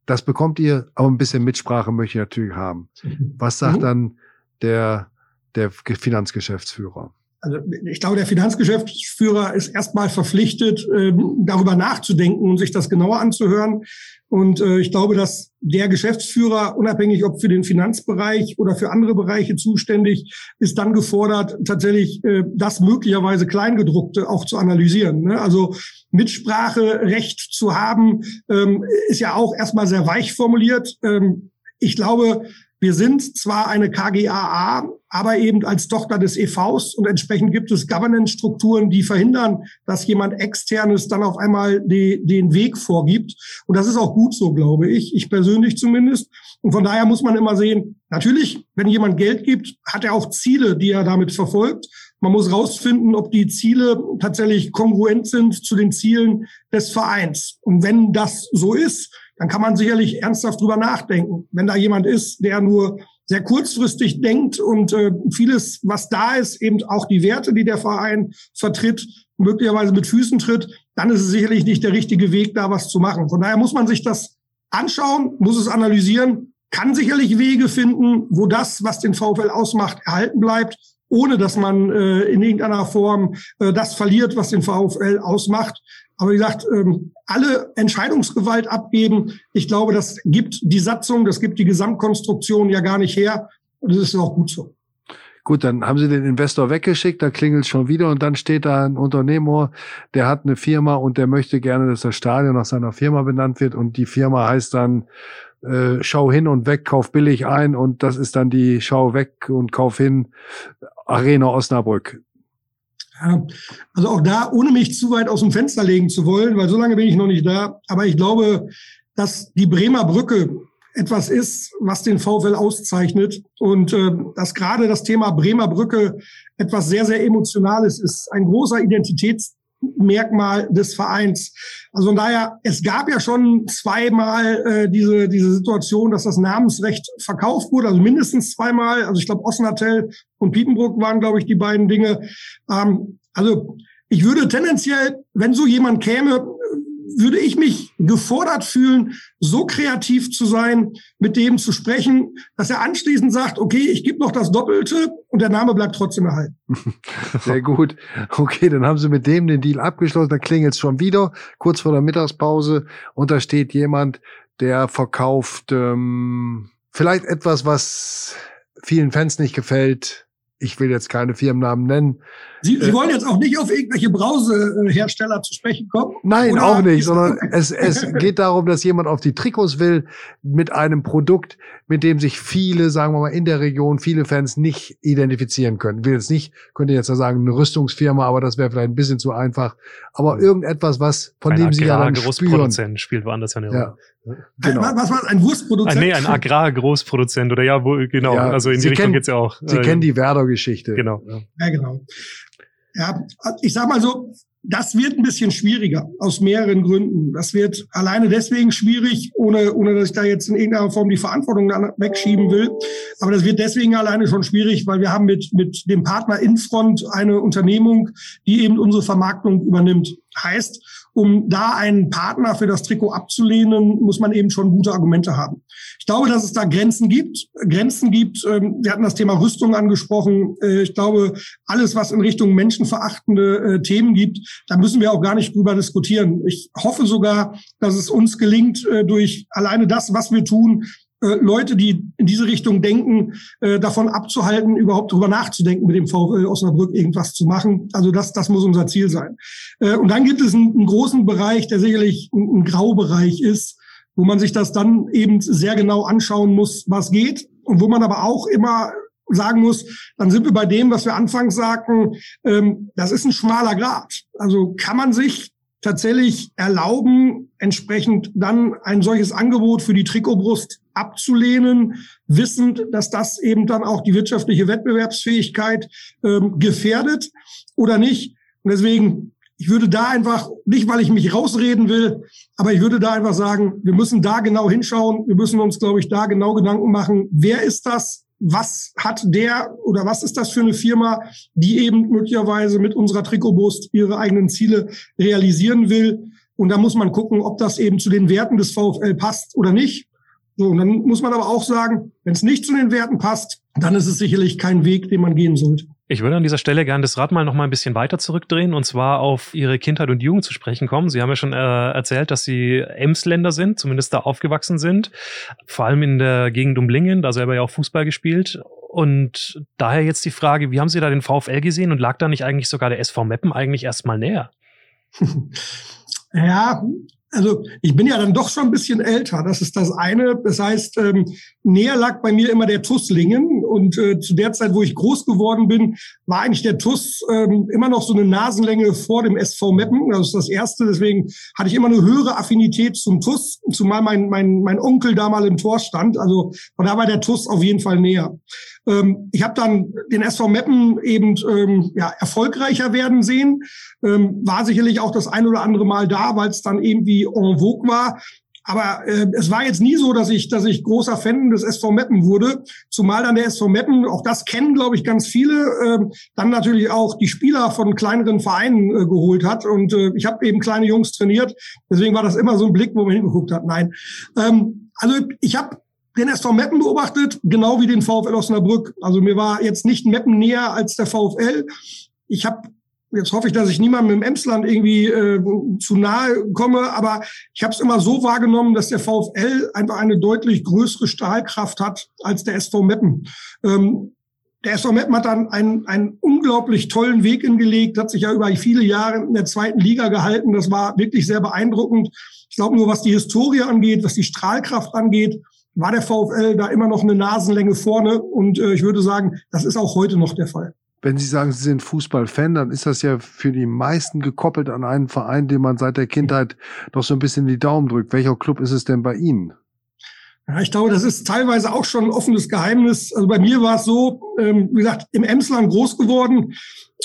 S3: das bekommt ihr, aber ein bisschen Mitsprache möchte ich natürlich haben. Was sagt mhm. dann der, der Finanzgeschäftsführer?
S1: Also ich glaube, der Finanzgeschäftsführer ist erstmal verpflichtet, ähm, darüber nachzudenken und sich das genauer anzuhören. Und äh, ich glaube, dass der Geschäftsführer, unabhängig ob für den Finanzbereich oder für andere Bereiche zuständig, ist dann gefordert, tatsächlich äh, das möglicherweise Kleingedruckte auch zu analysieren. Ne? Also Mitspracherecht zu haben, ähm, ist ja auch erstmal sehr weich formuliert. Ähm, ich glaube, wir sind zwar eine KGAA, aber eben als Tochter des EVs und entsprechend gibt es Governance-Strukturen, die verhindern, dass jemand externes dann auf einmal die, den Weg vorgibt. Und das ist auch gut so, glaube ich. Ich persönlich zumindest. Und von daher muss man immer sehen, natürlich, wenn jemand Geld gibt, hat er auch Ziele, die er damit verfolgt. Man muss rausfinden, ob die Ziele tatsächlich kongruent sind zu den Zielen des Vereins. Und wenn das so ist, dann kann man sicherlich ernsthaft drüber nachdenken. Wenn da jemand ist, der nur sehr kurzfristig denkt und äh, vieles, was da ist, eben auch die Werte, die der Verein vertritt, möglicherweise mit Füßen tritt, dann ist es sicherlich nicht der richtige Weg, da was zu machen. Von daher muss man sich das anschauen, muss es analysieren, kann sicherlich Wege finden, wo das, was den VfL ausmacht, erhalten bleibt, ohne dass man äh, in irgendeiner Form äh, das verliert, was den VfL ausmacht. Aber wie gesagt, ähm, alle Entscheidungsgewalt abgeben, ich glaube, das gibt die Satzung, das gibt die Gesamtkonstruktion ja gar nicht her. Und das ist auch gut so.
S3: Gut, dann haben sie den Investor weggeschickt, da klingelt schon wieder und dann steht da ein Unternehmer, der hat eine Firma und der möchte gerne, dass das Stadion nach seiner Firma benannt wird und die Firma heißt dann äh, Schau hin und weg, kauf billig ein und das ist dann die Schau weg und kauf hin Arena Osnabrück.
S1: Ja, also auch da, ohne mich zu weit aus dem Fenster legen zu wollen, weil so lange bin ich noch nicht da. Aber ich glaube, dass die Bremer Brücke etwas ist, was den VfL auszeichnet und äh, dass gerade das Thema Bremer Brücke etwas sehr, sehr Emotionales ist. Ein großer Identitäts Merkmal des Vereins. Also von daher, es gab ja schon zweimal äh, diese, diese Situation, dass das Namensrecht verkauft wurde, also mindestens zweimal. Also ich glaube, Osnatel und Piepenbrook waren, glaube ich, die beiden Dinge. Ähm, also ich würde tendenziell, wenn so jemand käme, würde ich mich gefordert fühlen, so kreativ zu sein, mit dem zu sprechen, dass er anschließend sagt, okay, ich gebe noch das Doppelte und der Name bleibt trotzdem erhalten.
S3: Sehr gut. Okay, dann haben Sie mit dem den Deal abgeschlossen. Da klingelt es schon wieder, kurz vor der Mittagspause. Und da steht jemand, der verkauft ähm, vielleicht etwas, was vielen Fans nicht gefällt, ich will jetzt keine Firmennamen nennen.
S1: Sie, Sie äh, wollen jetzt auch nicht auf irgendwelche Brausehersteller zu sprechen kommen?
S3: Nein, oder? auch nicht, sondern es, es geht darum, dass jemand auf die Trikots will mit einem Produkt, mit dem sich viele, sagen wir mal, in der Region, viele Fans nicht identifizieren können. Ich will jetzt nicht, könnte jetzt sagen, eine Rüstungsfirma, aber das wäre vielleicht ein bisschen zu einfach. Aber irgendetwas, was, von ein dem Sie ja dann spüren.
S2: spielt woanders eine
S1: Rolle. Ja. Genau. Was war ein Wurstproduzent?
S2: Ah, nee, ein Agrargroßproduzent oder ja, wo, genau. Ja, also in die Richtung geht's ja auch.
S3: Sie äh, kennen die Werder-Geschichte.
S2: Genau.
S1: Ja, genau. Ja, ich sag mal so, das wird ein bisschen schwieriger aus mehreren Gründen. Das wird alleine deswegen schwierig, ohne, ohne dass ich da jetzt in irgendeiner Form die Verantwortung wegschieben will. Aber das wird deswegen alleine schon schwierig, weil wir haben mit, mit dem Partner Infront eine Unternehmung, die eben unsere Vermarktung übernimmt. Heißt, um da einen Partner für das Trikot abzulehnen, muss man eben schon gute Argumente haben. Ich glaube, dass es da Grenzen gibt. Grenzen gibt, ähm, wir hatten das Thema Rüstung angesprochen. Äh, ich glaube, alles, was in Richtung menschenverachtende äh, Themen gibt, da müssen wir auch gar nicht drüber diskutieren. Ich hoffe sogar, dass es uns gelingt, äh, durch alleine das, was wir tun, Leute, die in diese Richtung denken, äh, davon abzuhalten, überhaupt darüber nachzudenken, mit dem VfL Osnabrück irgendwas zu machen. Also das, das muss unser Ziel sein. Äh, und dann gibt es einen, großen Bereich, der sicherlich ein, ein Graubereich ist, wo man sich das dann eben sehr genau anschauen muss, was geht und wo man aber auch immer sagen muss, dann sind wir bei dem, was wir anfangs sagten, ähm, das ist ein schmaler Grad. Also kann man sich tatsächlich erlauben, entsprechend dann ein solches Angebot für die Trikotbrust abzulehnen, wissend, dass das eben dann auch die wirtschaftliche Wettbewerbsfähigkeit ähm, gefährdet oder nicht. Und deswegen, ich würde da einfach, nicht weil ich mich rausreden will, aber ich würde da einfach sagen, wir müssen da genau hinschauen. Wir müssen uns, glaube ich, da genau Gedanken machen, wer ist das? was hat der oder was ist das für eine Firma, die eben möglicherweise mit unserer Trikotbrust ihre eigenen Ziele realisieren will. Und da muss man gucken, ob das eben zu den Werten des VfL passt oder nicht. So, und dann muss man aber auch sagen, wenn es nicht zu den Werten passt, dann ist es sicherlich kein Weg, den man gehen sollte.
S2: Ich würde an dieser Stelle gerne das Rad mal noch mal ein bisschen weiter zurückdrehen und zwar auf Ihre Kindheit und Jugend zu sprechen kommen. Sie haben ja schon äh, erzählt, dass Sie Emsländer sind, zumindest da aufgewachsen sind, vor allem in der Gegend um Lingen, da selber ja auch Fußball gespielt. Und daher jetzt die Frage, wie haben Sie da den VfL gesehen und lag da nicht eigentlich sogar der SV Meppen eigentlich erstmal näher?
S1: ja, also ich bin ja dann doch schon ein bisschen älter. Das ist das eine. Das heißt, ähm, näher lag bei mir immer der Tusslingen. Und äh, zu der Zeit, wo ich groß geworden bin, war eigentlich der Tuss ähm, immer noch so eine Nasenlänge vor dem SV Meppen. Das ist das Erste. Deswegen hatte ich immer eine höhere Affinität zum Tuss, zumal mein, mein, mein Onkel da mal im Tor stand. Also von da war der Tuss auf jeden Fall näher. Ähm, ich habe dann den SV Meppen eben ähm, ja, erfolgreicher werden sehen. Ähm, war sicherlich auch das ein oder andere Mal da, weil es dann irgendwie en vogue war. Aber äh, es war jetzt nie so, dass ich, dass ich großer Fan des SV Meppen wurde. Zumal dann der SV Meppen, auch das kennen, glaube ich, ganz viele, äh, dann natürlich auch die Spieler von kleineren Vereinen äh, geholt hat. Und äh, ich habe eben kleine Jungs trainiert. Deswegen war das immer so ein Blick, wo man hingeguckt hat. Nein. Ähm, also ich habe den SV Meppen beobachtet, genau wie den VfL Osnabrück. Also mir war jetzt nicht Meppen näher als der VfL. Ich habe jetzt hoffe ich, dass ich niemandem im Emsland irgendwie äh, zu nahe komme, aber ich habe es immer so wahrgenommen, dass der VfL einfach eine deutlich größere Stahlkraft hat als der SV Meppen. Ähm, der SV Meppen hat dann einen, einen unglaublich tollen Weg hingelegt, hat sich ja über viele Jahre in der zweiten Liga gehalten. Das war wirklich sehr beeindruckend. Ich glaube nur, was die Historie angeht, was die Strahlkraft angeht, war der VfL da immer noch eine Nasenlänge vorne. Und äh, ich würde sagen, das ist auch heute noch der Fall.
S3: Wenn Sie sagen, Sie sind Fußballfan, dann ist das ja für die meisten gekoppelt an einen Verein, den man seit der Kindheit noch so ein bisschen die Daumen drückt. Welcher Club ist es denn bei Ihnen?
S1: Ja, ich glaube, das ist teilweise auch schon ein offenes Geheimnis. Also bei mir war es so, ähm, wie gesagt, im Emsland groß geworden.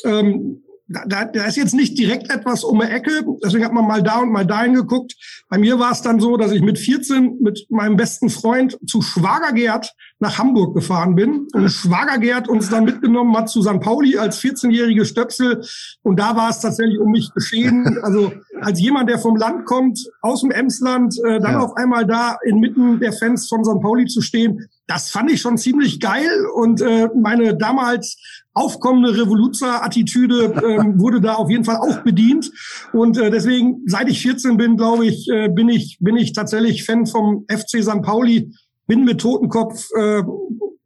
S1: Ähm, da, da ist jetzt nicht direkt etwas um die Ecke, deswegen hat man mal da und mal dahin geguckt. Bei mir war es dann so, dass ich mit 14 mit meinem besten Freund zu Schwager Gerd nach Hamburg gefahren bin und Schwager Gerd uns dann mitgenommen hat zu St. Pauli als 14-jährige Stöpsel und da war es tatsächlich um mich geschehen. Also als jemand, der vom Land kommt, aus dem Emsland, äh, dann ja. auf einmal da inmitten der Fans von St. Pauli zu stehen, das fand ich schon ziemlich geil und äh, meine damals aufkommende Revoluzer-Attitüde ähm, wurde da auf jeden Fall auch bedient und äh, deswegen seit ich 14 bin, glaube ich, äh, bin ich bin ich tatsächlich Fan vom FC St. Pauli, bin mit Totenkopf äh,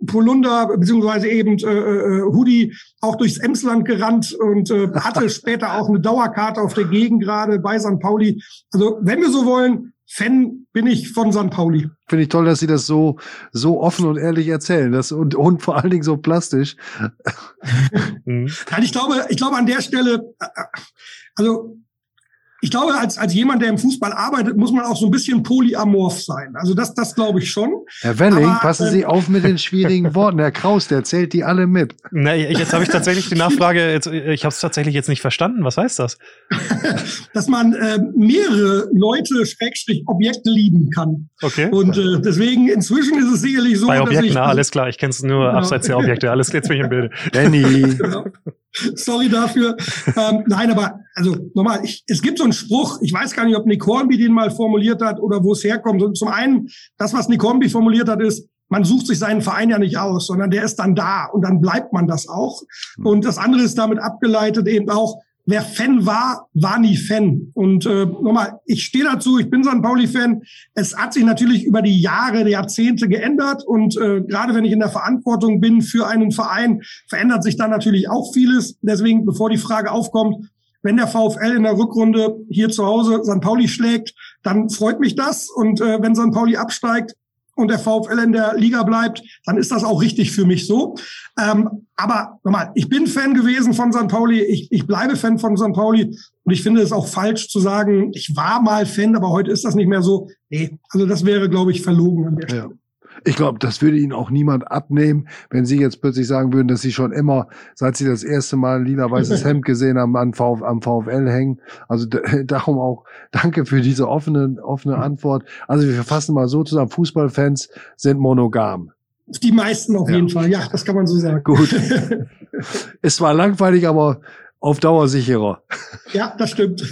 S1: Polunder beziehungsweise eben äh, äh, Hoodie auch durchs Emsland gerannt und äh, hatte später auch eine Dauerkarte auf der Gegend gerade bei St. Pauli. Also wenn wir so wollen, Fan bin ich von St. Pauli.
S3: Finde ich toll, dass Sie das so, so offen und ehrlich erzählen. Das, und, und vor allen Dingen so plastisch.
S1: Nein, ich glaube, ich glaube an der Stelle, äh, also ich glaube, als, als jemand, der im Fußball arbeitet, muss man auch so ein bisschen polyamorph sein. Also das, das glaube ich schon.
S3: Herr Welling, Aber, passen Sie äh, auf mit den schwierigen Worten. Herr Kraus, der zählt die alle mit.
S2: Na, jetzt habe ich tatsächlich die Nachfrage, jetzt, ich habe es tatsächlich jetzt nicht verstanden. Was heißt das?
S1: Dass man äh, mehrere Leute, Schrägstrich, Objekte lieben kann.
S2: Okay.
S1: Und äh, deswegen, inzwischen ist es sicherlich so,
S2: Bei Objekten, ich, na, alles klar, ich kenne es nur genau. abseits der Objekte. Alles jetzt bin ich im Bilde.
S3: Danny. genau.
S1: Sorry dafür. ähm, nein, aber also nochmal, ich, es gibt so einen Spruch, ich weiß gar nicht, ob Nick Hornby den mal formuliert hat oder wo es herkommt. zum einen, das, was Nick Hornby formuliert hat, ist, man sucht sich seinen Verein ja nicht aus, sondern der ist dann da und dann bleibt man das auch. Und das andere ist damit abgeleitet eben auch, wer Fan war, war nie Fan. Und äh, nochmal, ich stehe dazu, ich bin St. Pauli-Fan. Es hat sich natürlich über die Jahre, die Jahrzehnte geändert. Und äh, gerade wenn ich in der Verantwortung bin für einen Verein, verändert sich da natürlich auch vieles. Deswegen, bevor die Frage aufkommt, wenn der VfL in der Rückrunde hier zu Hause St. Pauli schlägt, dann freut mich das. Und äh, wenn St. Pauli absteigt, und der VfL in der Liga bleibt, dann ist das auch richtig für mich so. Ähm, aber nochmal, ich bin Fan gewesen von St. Pauli, ich, ich bleibe Fan von St. Pauli und ich finde es auch falsch zu sagen, ich war mal Fan, aber heute ist das nicht mehr so. Nee, also das wäre, glaube ich, verlogen an der Stelle.
S3: Ja. Ich glaube, das würde Ihnen auch niemand abnehmen, wenn Sie jetzt plötzlich sagen würden, dass Sie schon immer, seit Sie das erste Mal ein lila-weißes Hemd gesehen haben, am, Vf am VfL hängen. Also darum auch danke für diese offene, offene Antwort. Also wir fassen mal so zusammen, Fußballfans sind monogam.
S1: Die meisten auf ja. jeden Fall, ja, das kann man so sagen.
S3: Gut. es war langweilig, aber auf Dauer sicherer.
S1: Ja, das stimmt.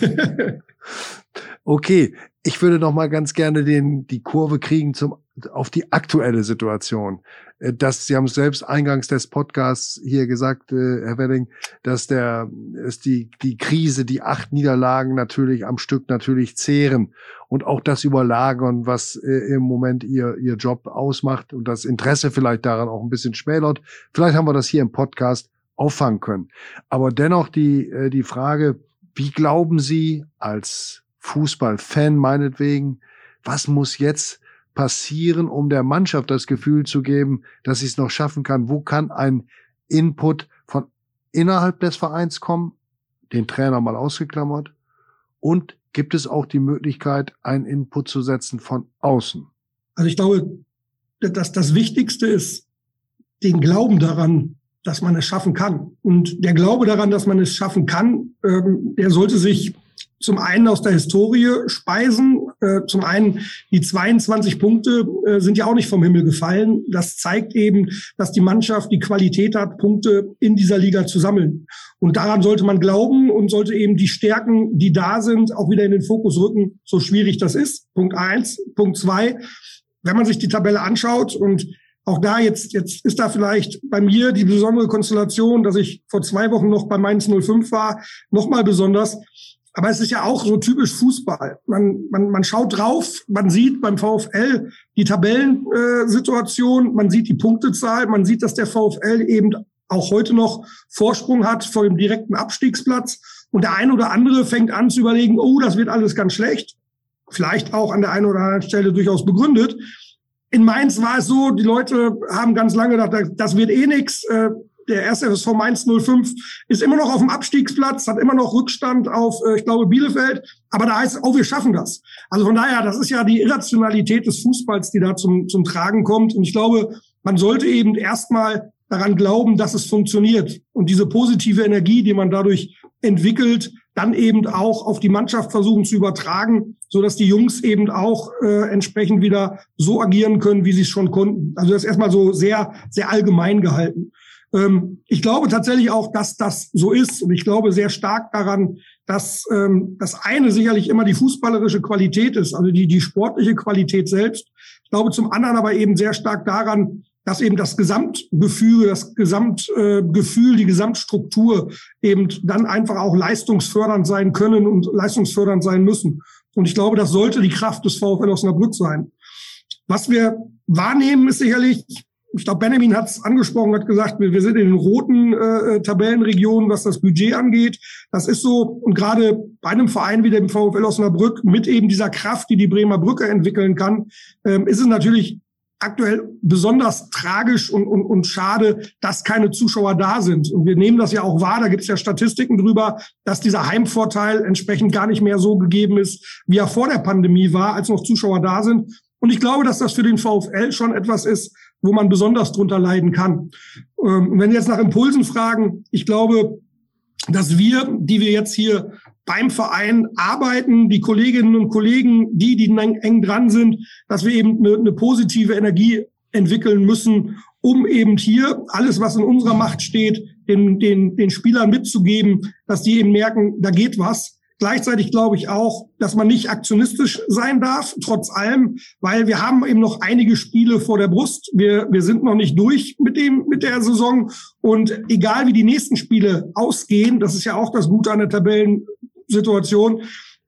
S3: okay, ich würde noch mal ganz gerne den, die Kurve kriegen zum auf die aktuelle Situation. Äh, dass Sie haben selbst eingangs des Podcasts hier gesagt, äh, Herr Wedding, dass der ist die die Krise, die acht Niederlagen natürlich am Stück natürlich zehren und auch das Überlagern, was äh, im Moment ihr ihr Job ausmacht und das Interesse vielleicht daran auch ein bisschen schmälert. Vielleicht haben wir das hier im Podcast auffangen können. Aber dennoch die die Frage, wie glauben Sie als Fußballfan meinetwegen, was muss jetzt passieren, um der Mannschaft das Gefühl zu geben, dass sie es noch schaffen kann? Wo kann ein Input von innerhalb des Vereins kommen, den Trainer mal ausgeklammert? Und gibt es auch die Möglichkeit, einen Input zu setzen von außen?
S1: Also ich glaube, dass das Wichtigste ist, den Glauben daran, dass man es schaffen kann. Und der Glaube daran, dass man es schaffen kann, ähm, der sollte sich zum einen aus der Historie speisen. Äh, zum einen die 22 Punkte äh, sind ja auch nicht vom Himmel gefallen. Das zeigt eben, dass die Mannschaft die Qualität hat, Punkte in dieser Liga zu sammeln. Und daran sollte man glauben und sollte eben die Stärken, die da sind, auch wieder in den Fokus rücken, so schwierig das ist. Punkt eins. Punkt zwei. Wenn man sich die Tabelle anschaut und auch da jetzt, jetzt ist da vielleicht bei mir die besondere Konstellation, dass ich vor zwei Wochen noch bei Mainz 05 war, nochmal besonders aber es ist ja auch so typisch Fußball. Man, man, man schaut drauf, man sieht beim VfL die Tabellensituation, man sieht die Punktezahl, man sieht, dass der VfL eben auch heute noch Vorsprung hat vor dem direkten Abstiegsplatz. Und der eine oder andere fängt an zu überlegen, oh, das wird alles ganz schlecht. Vielleicht auch an der einen oder anderen Stelle durchaus begründet. In Mainz war es so, die Leute haben ganz lange gedacht, das wird eh nix. Der erste FSV Mainz 05 ist immer noch auf dem Abstiegsplatz, hat immer noch Rückstand auf, äh, ich glaube, Bielefeld. Aber da heißt es, oh, wir schaffen das. Also von daher, das ist ja die Irrationalität des Fußballs, die da zum, zum Tragen kommt. Und ich glaube, man sollte eben erstmal daran glauben, dass es funktioniert. Und diese positive Energie, die man dadurch entwickelt, dann eben auch auf die Mannschaft versuchen zu übertragen, so dass die Jungs eben auch äh, entsprechend wieder so agieren können, wie sie es schon konnten. Also das ist erstmal so sehr, sehr allgemein gehalten. Ähm, ich glaube tatsächlich auch, dass das so ist. Und ich glaube sehr stark daran, dass ähm, das eine sicherlich immer die fußballerische Qualität ist, also die, die sportliche Qualität selbst. Ich glaube zum anderen aber eben sehr stark daran, dass eben das Gesamtgefühl, das Gesamtgefühl, äh, die Gesamtstruktur eben dann einfach auch leistungsfördernd sein können und leistungsfördernd sein müssen. Und ich glaube, das sollte die Kraft des VfL Osnabrück sein. Was wir wahrnehmen, ist sicherlich, ich glaube, Benjamin hat es angesprochen, hat gesagt, wir, wir sind in den roten äh, Tabellenregionen, was das Budget angeht. Das ist so. Und gerade bei einem Verein wie dem VfL Osnabrück mit eben dieser Kraft, die die Bremer Brücke entwickeln kann, ähm, ist es natürlich aktuell besonders tragisch und, und, und schade, dass keine Zuschauer da sind. Und wir nehmen das ja auch wahr, da gibt es ja Statistiken drüber, dass dieser Heimvorteil entsprechend gar nicht mehr so gegeben ist, wie er vor der Pandemie war, als noch Zuschauer da sind. Und ich glaube, dass das für den VfL schon etwas ist, wo man besonders drunter leiden kann. Ähm, wenn Sie jetzt nach Impulsen fragen, ich glaube, dass wir, die wir jetzt hier beim Verein arbeiten, die Kolleginnen und Kollegen, die, die eng dran sind, dass wir eben eine, eine positive Energie entwickeln müssen, um eben hier alles, was in unserer Macht steht, den, den, den Spielern mitzugeben, dass die eben merken, da geht was. Gleichzeitig glaube ich auch, dass man nicht aktionistisch sein darf, trotz allem, weil wir haben eben noch einige Spiele vor der Brust. Wir, wir sind noch nicht durch mit dem, mit der Saison. Und egal wie die nächsten Spiele ausgehen, das ist ja auch das Gute an der Tabellensituation,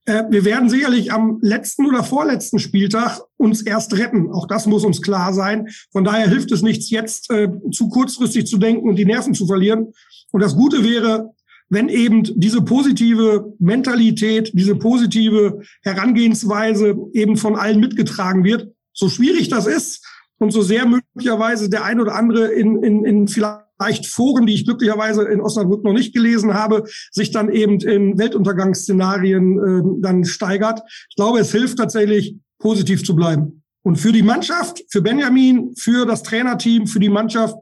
S1: äh, wir werden sicherlich am letzten oder vorletzten Spieltag uns erst retten. Auch das muss uns klar sein. Von daher hilft es nichts, jetzt äh, zu kurzfristig zu denken und die Nerven zu verlieren. Und das Gute wäre, wenn eben diese positive Mentalität, diese positive Herangehensweise eben von allen mitgetragen wird, so schwierig das ist und so sehr möglicherweise der ein oder andere in, in, in vielleicht Foren, die ich glücklicherweise in Osnabrück noch nicht gelesen habe, sich dann eben in Weltuntergangsszenarien äh, dann steigert. Ich glaube, es hilft tatsächlich, positiv zu bleiben. Und für die Mannschaft, für Benjamin, für das Trainerteam, für die Mannschaft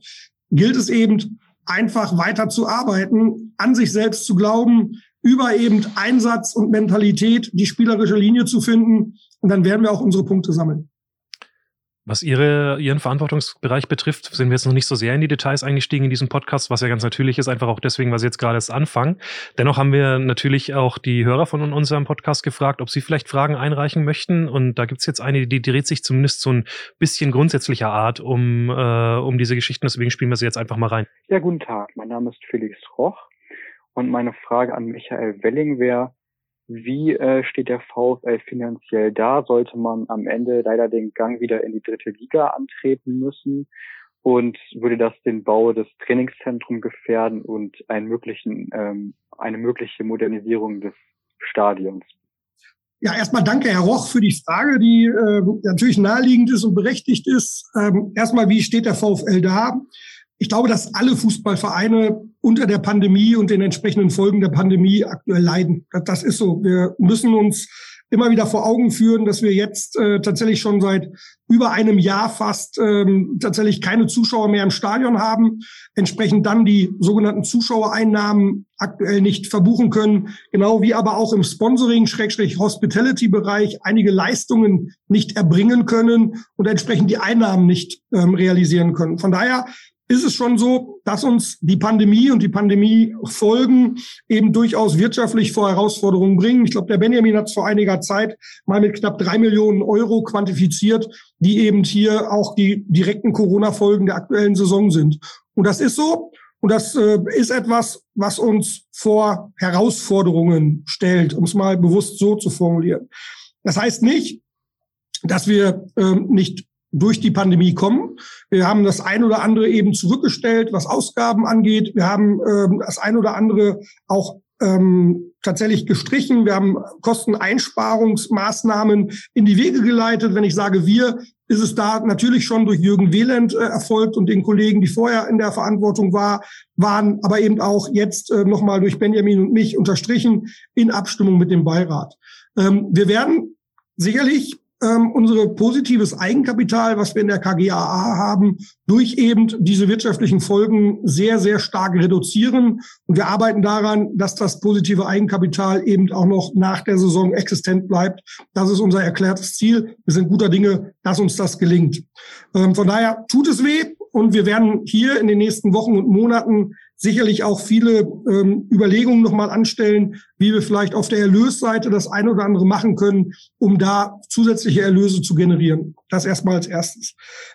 S1: gilt es eben, einfach weiter zu arbeiten, an sich selbst zu glauben, über eben Einsatz und Mentalität die spielerische Linie zu finden. Und dann werden wir auch unsere Punkte sammeln.
S2: Was ihre, Ihren Verantwortungsbereich betrifft, sind wir jetzt noch nicht so sehr in die Details eingestiegen in diesem Podcast, was ja ganz natürlich ist, einfach auch deswegen, weil Sie jetzt gerade erst anfangen. Dennoch haben wir natürlich auch die Hörer von unserem Podcast gefragt, ob sie vielleicht Fragen einreichen möchten. Und da gibt's jetzt eine, die dreht sich zumindest so ein bisschen grundsätzlicher Art um, äh, um diese Geschichten. Deswegen spielen wir sie jetzt einfach mal rein.
S4: Ja, guten Tag. Mein Name ist Felix Roch. Und meine Frage an Michael Welling wäre, wie äh, steht der VfL finanziell da? Sollte man am Ende leider den Gang wieder in die dritte Liga antreten müssen? Und würde das den Bau des Trainingszentrums gefährden und einen möglichen, ähm, eine mögliche Modernisierung des Stadions?
S1: Ja, erstmal danke, Herr Roch, für die Frage, die äh, natürlich naheliegend ist und berechtigt ist. Ähm, erstmal, wie steht der VfL da? Ich glaube, dass alle Fußballvereine unter der Pandemie und den entsprechenden Folgen der Pandemie aktuell leiden. Das ist so. Wir müssen uns immer wieder vor Augen führen, dass wir jetzt äh, tatsächlich schon seit über einem Jahr fast ähm, tatsächlich keine Zuschauer mehr im Stadion haben, entsprechend dann die sogenannten Zuschauereinnahmen aktuell nicht verbuchen können, genau wie aber auch im Sponsoring, Schrägstrich Hospitality-Bereich einige Leistungen nicht erbringen können und entsprechend die Einnahmen nicht ähm, realisieren können. Von daher ist es schon so, dass uns die Pandemie und die Pandemiefolgen eben durchaus wirtschaftlich vor Herausforderungen bringen. Ich glaube, der Benjamin hat es vor einiger Zeit mal mit knapp drei Millionen Euro quantifiziert, die eben hier auch die direkten Corona-Folgen der aktuellen Saison sind. Und das ist so. Und das äh, ist etwas, was uns vor Herausforderungen stellt, um es mal bewusst so zu formulieren. Das heißt nicht, dass wir ähm, nicht durch die Pandemie kommen. Wir haben das ein oder andere eben zurückgestellt, was Ausgaben angeht. Wir haben ähm, das ein oder andere auch ähm, tatsächlich gestrichen. Wir haben Kosteneinsparungsmaßnahmen in die Wege geleitet. Wenn ich sage wir, ist es da natürlich schon durch Jürgen Wieland äh, erfolgt und den Kollegen, die vorher in der Verantwortung war, waren aber eben auch jetzt äh, nochmal durch Benjamin und mich unterstrichen in Abstimmung mit dem Beirat. Ähm, wir werden sicherlich ähm, unsere positives Eigenkapital, was wir in der KGAA haben, durch eben diese wirtschaftlichen Folgen sehr, sehr stark reduzieren. Und wir arbeiten daran, dass das positive Eigenkapital eben auch noch nach der Saison existent bleibt. Das ist unser erklärtes Ziel. Wir sind guter Dinge, dass uns das gelingt. Ähm, von daher tut es weh. Und wir werden hier in den nächsten Wochen und Monaten sicherlich auch viele ähm, Überlegungen nochmal anstellen, wie wir vielleicht auf der Erlösseite das eine oder andere machen können, um da zusätzliche Erlöse zu generieren. Das erstmal als erstes.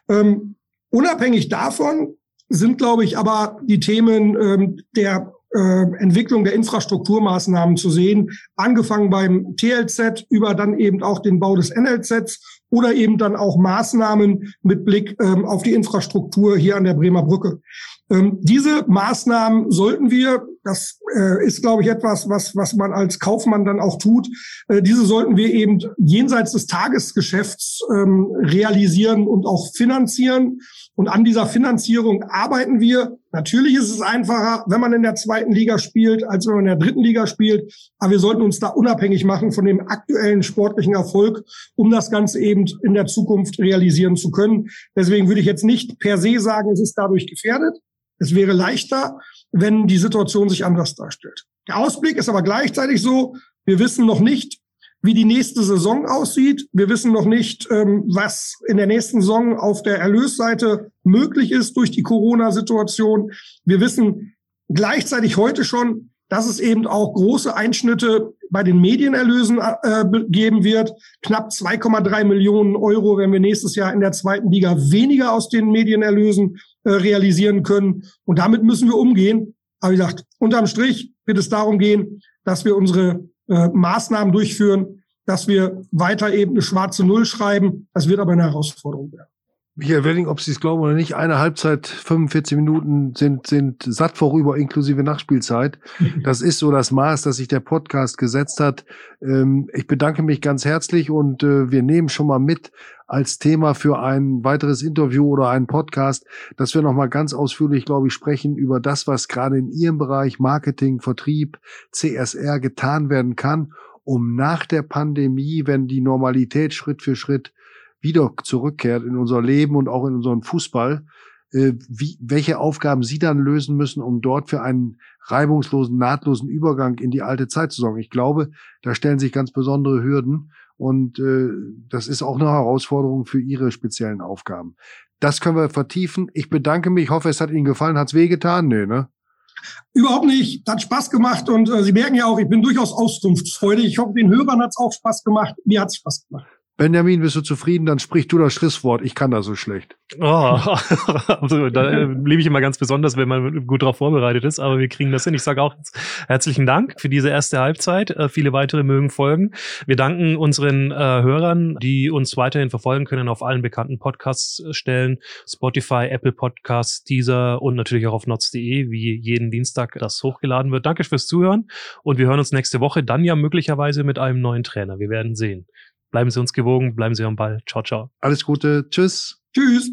S1: Ähm, unabhängig davon sind, glaube ich, aber die Themen ähm, der äh, Entwicklung der Infrastrukturmaßnahmen zu sehen, angefangen beim TLZ über dann eben auch den Bau des NLZs oder eben dann auch Maßnahmen mit Blick ähm, auf die Infrastruktur hier an der Bremer Brücke. Ähm, diese Maßnahmen sollten wir, das äh, ist, glaube ich, etwas, was, was man als Kaufmann dann auch tut, äh, diese sollten wir eben jenseits des Tagesgeschäfts ähm, realisieren und auch finanzieren. Und an dieser Finanzierung arbeiten wir. Natürlich ist es einfacher, wenn man in der zweiten Liga spielt, als wenn man in der dritten Liga spielt. Aber wir sollten uns da unabhängig machen von dem aktuellen sportlichen Erfolg, um das Ganze eben in der Zukunft realisieren zu können. Deswegen würde ich jetzt nicht per se sagen, es ist dadurch gefährdet. Es wäre leichter, wenn die Situation sich anders darstellt. Der Ausblick ist aber gleichzeitig so, wir wissen noch nicht, wie die nächste Saison aussieht. Wir wissen noch nicht, ähm, was in der nächsten Saison auf der Erlösseite möglich ist durch die Corona-Situation. Wir wissen gleichzeitig heute schon, dass es eben auch große Einschnitte bei den Medienerlösen äh, geben wird. Knapp 2,3 Millionen Euro, wenn wir nächstes Jahr in der zweiten Liga weniger aus den Medienerlösen äh, realisieren können. Und damit müssen wir umgehen. Aber wie gesagt, unterm Strich wird es darum gehen, dass wir unsere äh, Maßnahmen durchführen, dass wir weiter eben eine schwarze Null schreiben. Das wird aber eine Herausforderung werden.
S3: Michael Welling, ob Sie es glauben oder nicht, eine Halbzeit, 45 Minuten sind, sind satt vorüber, inklusive Nachspielzeit. Das ist so das Maß, das sich der Podcast gesetzt hat. Ähm, ich bedanke mich ganz herzlich und äh, wir nehmen schon mal mit als Thema für ein weiteres Interview oder einen Podcast, dass wir nochmal ganz ausführlich, glaube ich, sprechen über das, was gerade in Ihrem Bereich Marketing, Vertrieb, CSR getan werden kann, um nach der Pandemie, wenn die Normalität Schritt für Schritt wieder zurückkehrt in unser Leben und auch in unseren Fußball, äh, wie, welche Aufgaben Sie dann lösen müssen, um dort für einen reibungslosen, nahtlosen Übergang in die alte Zeit zu sorgen. Ich glaube, da stellen sich ganz besondere Hürden und äh, das ist auch eine Herausforderung für Ihre speziellen Aufgaben. Das können wir vertiefen. Ich bedanke mich. Ich hoffe, es hat Ihnen gefallen. Hat's wehgetan? Nee, ne?
S1: Überhaupt nicht. Hat Spaß gemacht und äh, Sie merken ja auch, ich bin durchaus auskunftsfreudig. Ich hoffe, den Hörern hat's auch Spaß gemacht. Mir hat's Spaß gemacht.
S3: Benjamin, bist du zufrieden? Dann sprich du das Schlusswort. Ich kann da so schlecht.
S2: Oh, also, da äh, liebe ich immer ganz besonders, wenn man gut darauf vorbereitet ist, aber wir kriegen das hin. Ich sage auch herzlichen Dank für diese erste Halbzeit. Äh, viele weitere mögen folgen. Wir danken unseren äh, Hörern, die uns weiterhin verfolgen können auf allen bekannten Podcast-Stellen, Spotify, Apple Podcasts, Deezer und natürlich auch auf nots.de, wie jeden Dienstag das hochgeladen wird. Danke fürs Zuhören und wir hören uns nächste Woche dann ja möglicherweise mit einem neuen Trainer. Wir werden sehen. Bleiben Sie uns gewogen, bleiben Sie am Ball. Ciao, ciao.
S3: Alles Gute. Tschüss.
S1: Tschüss.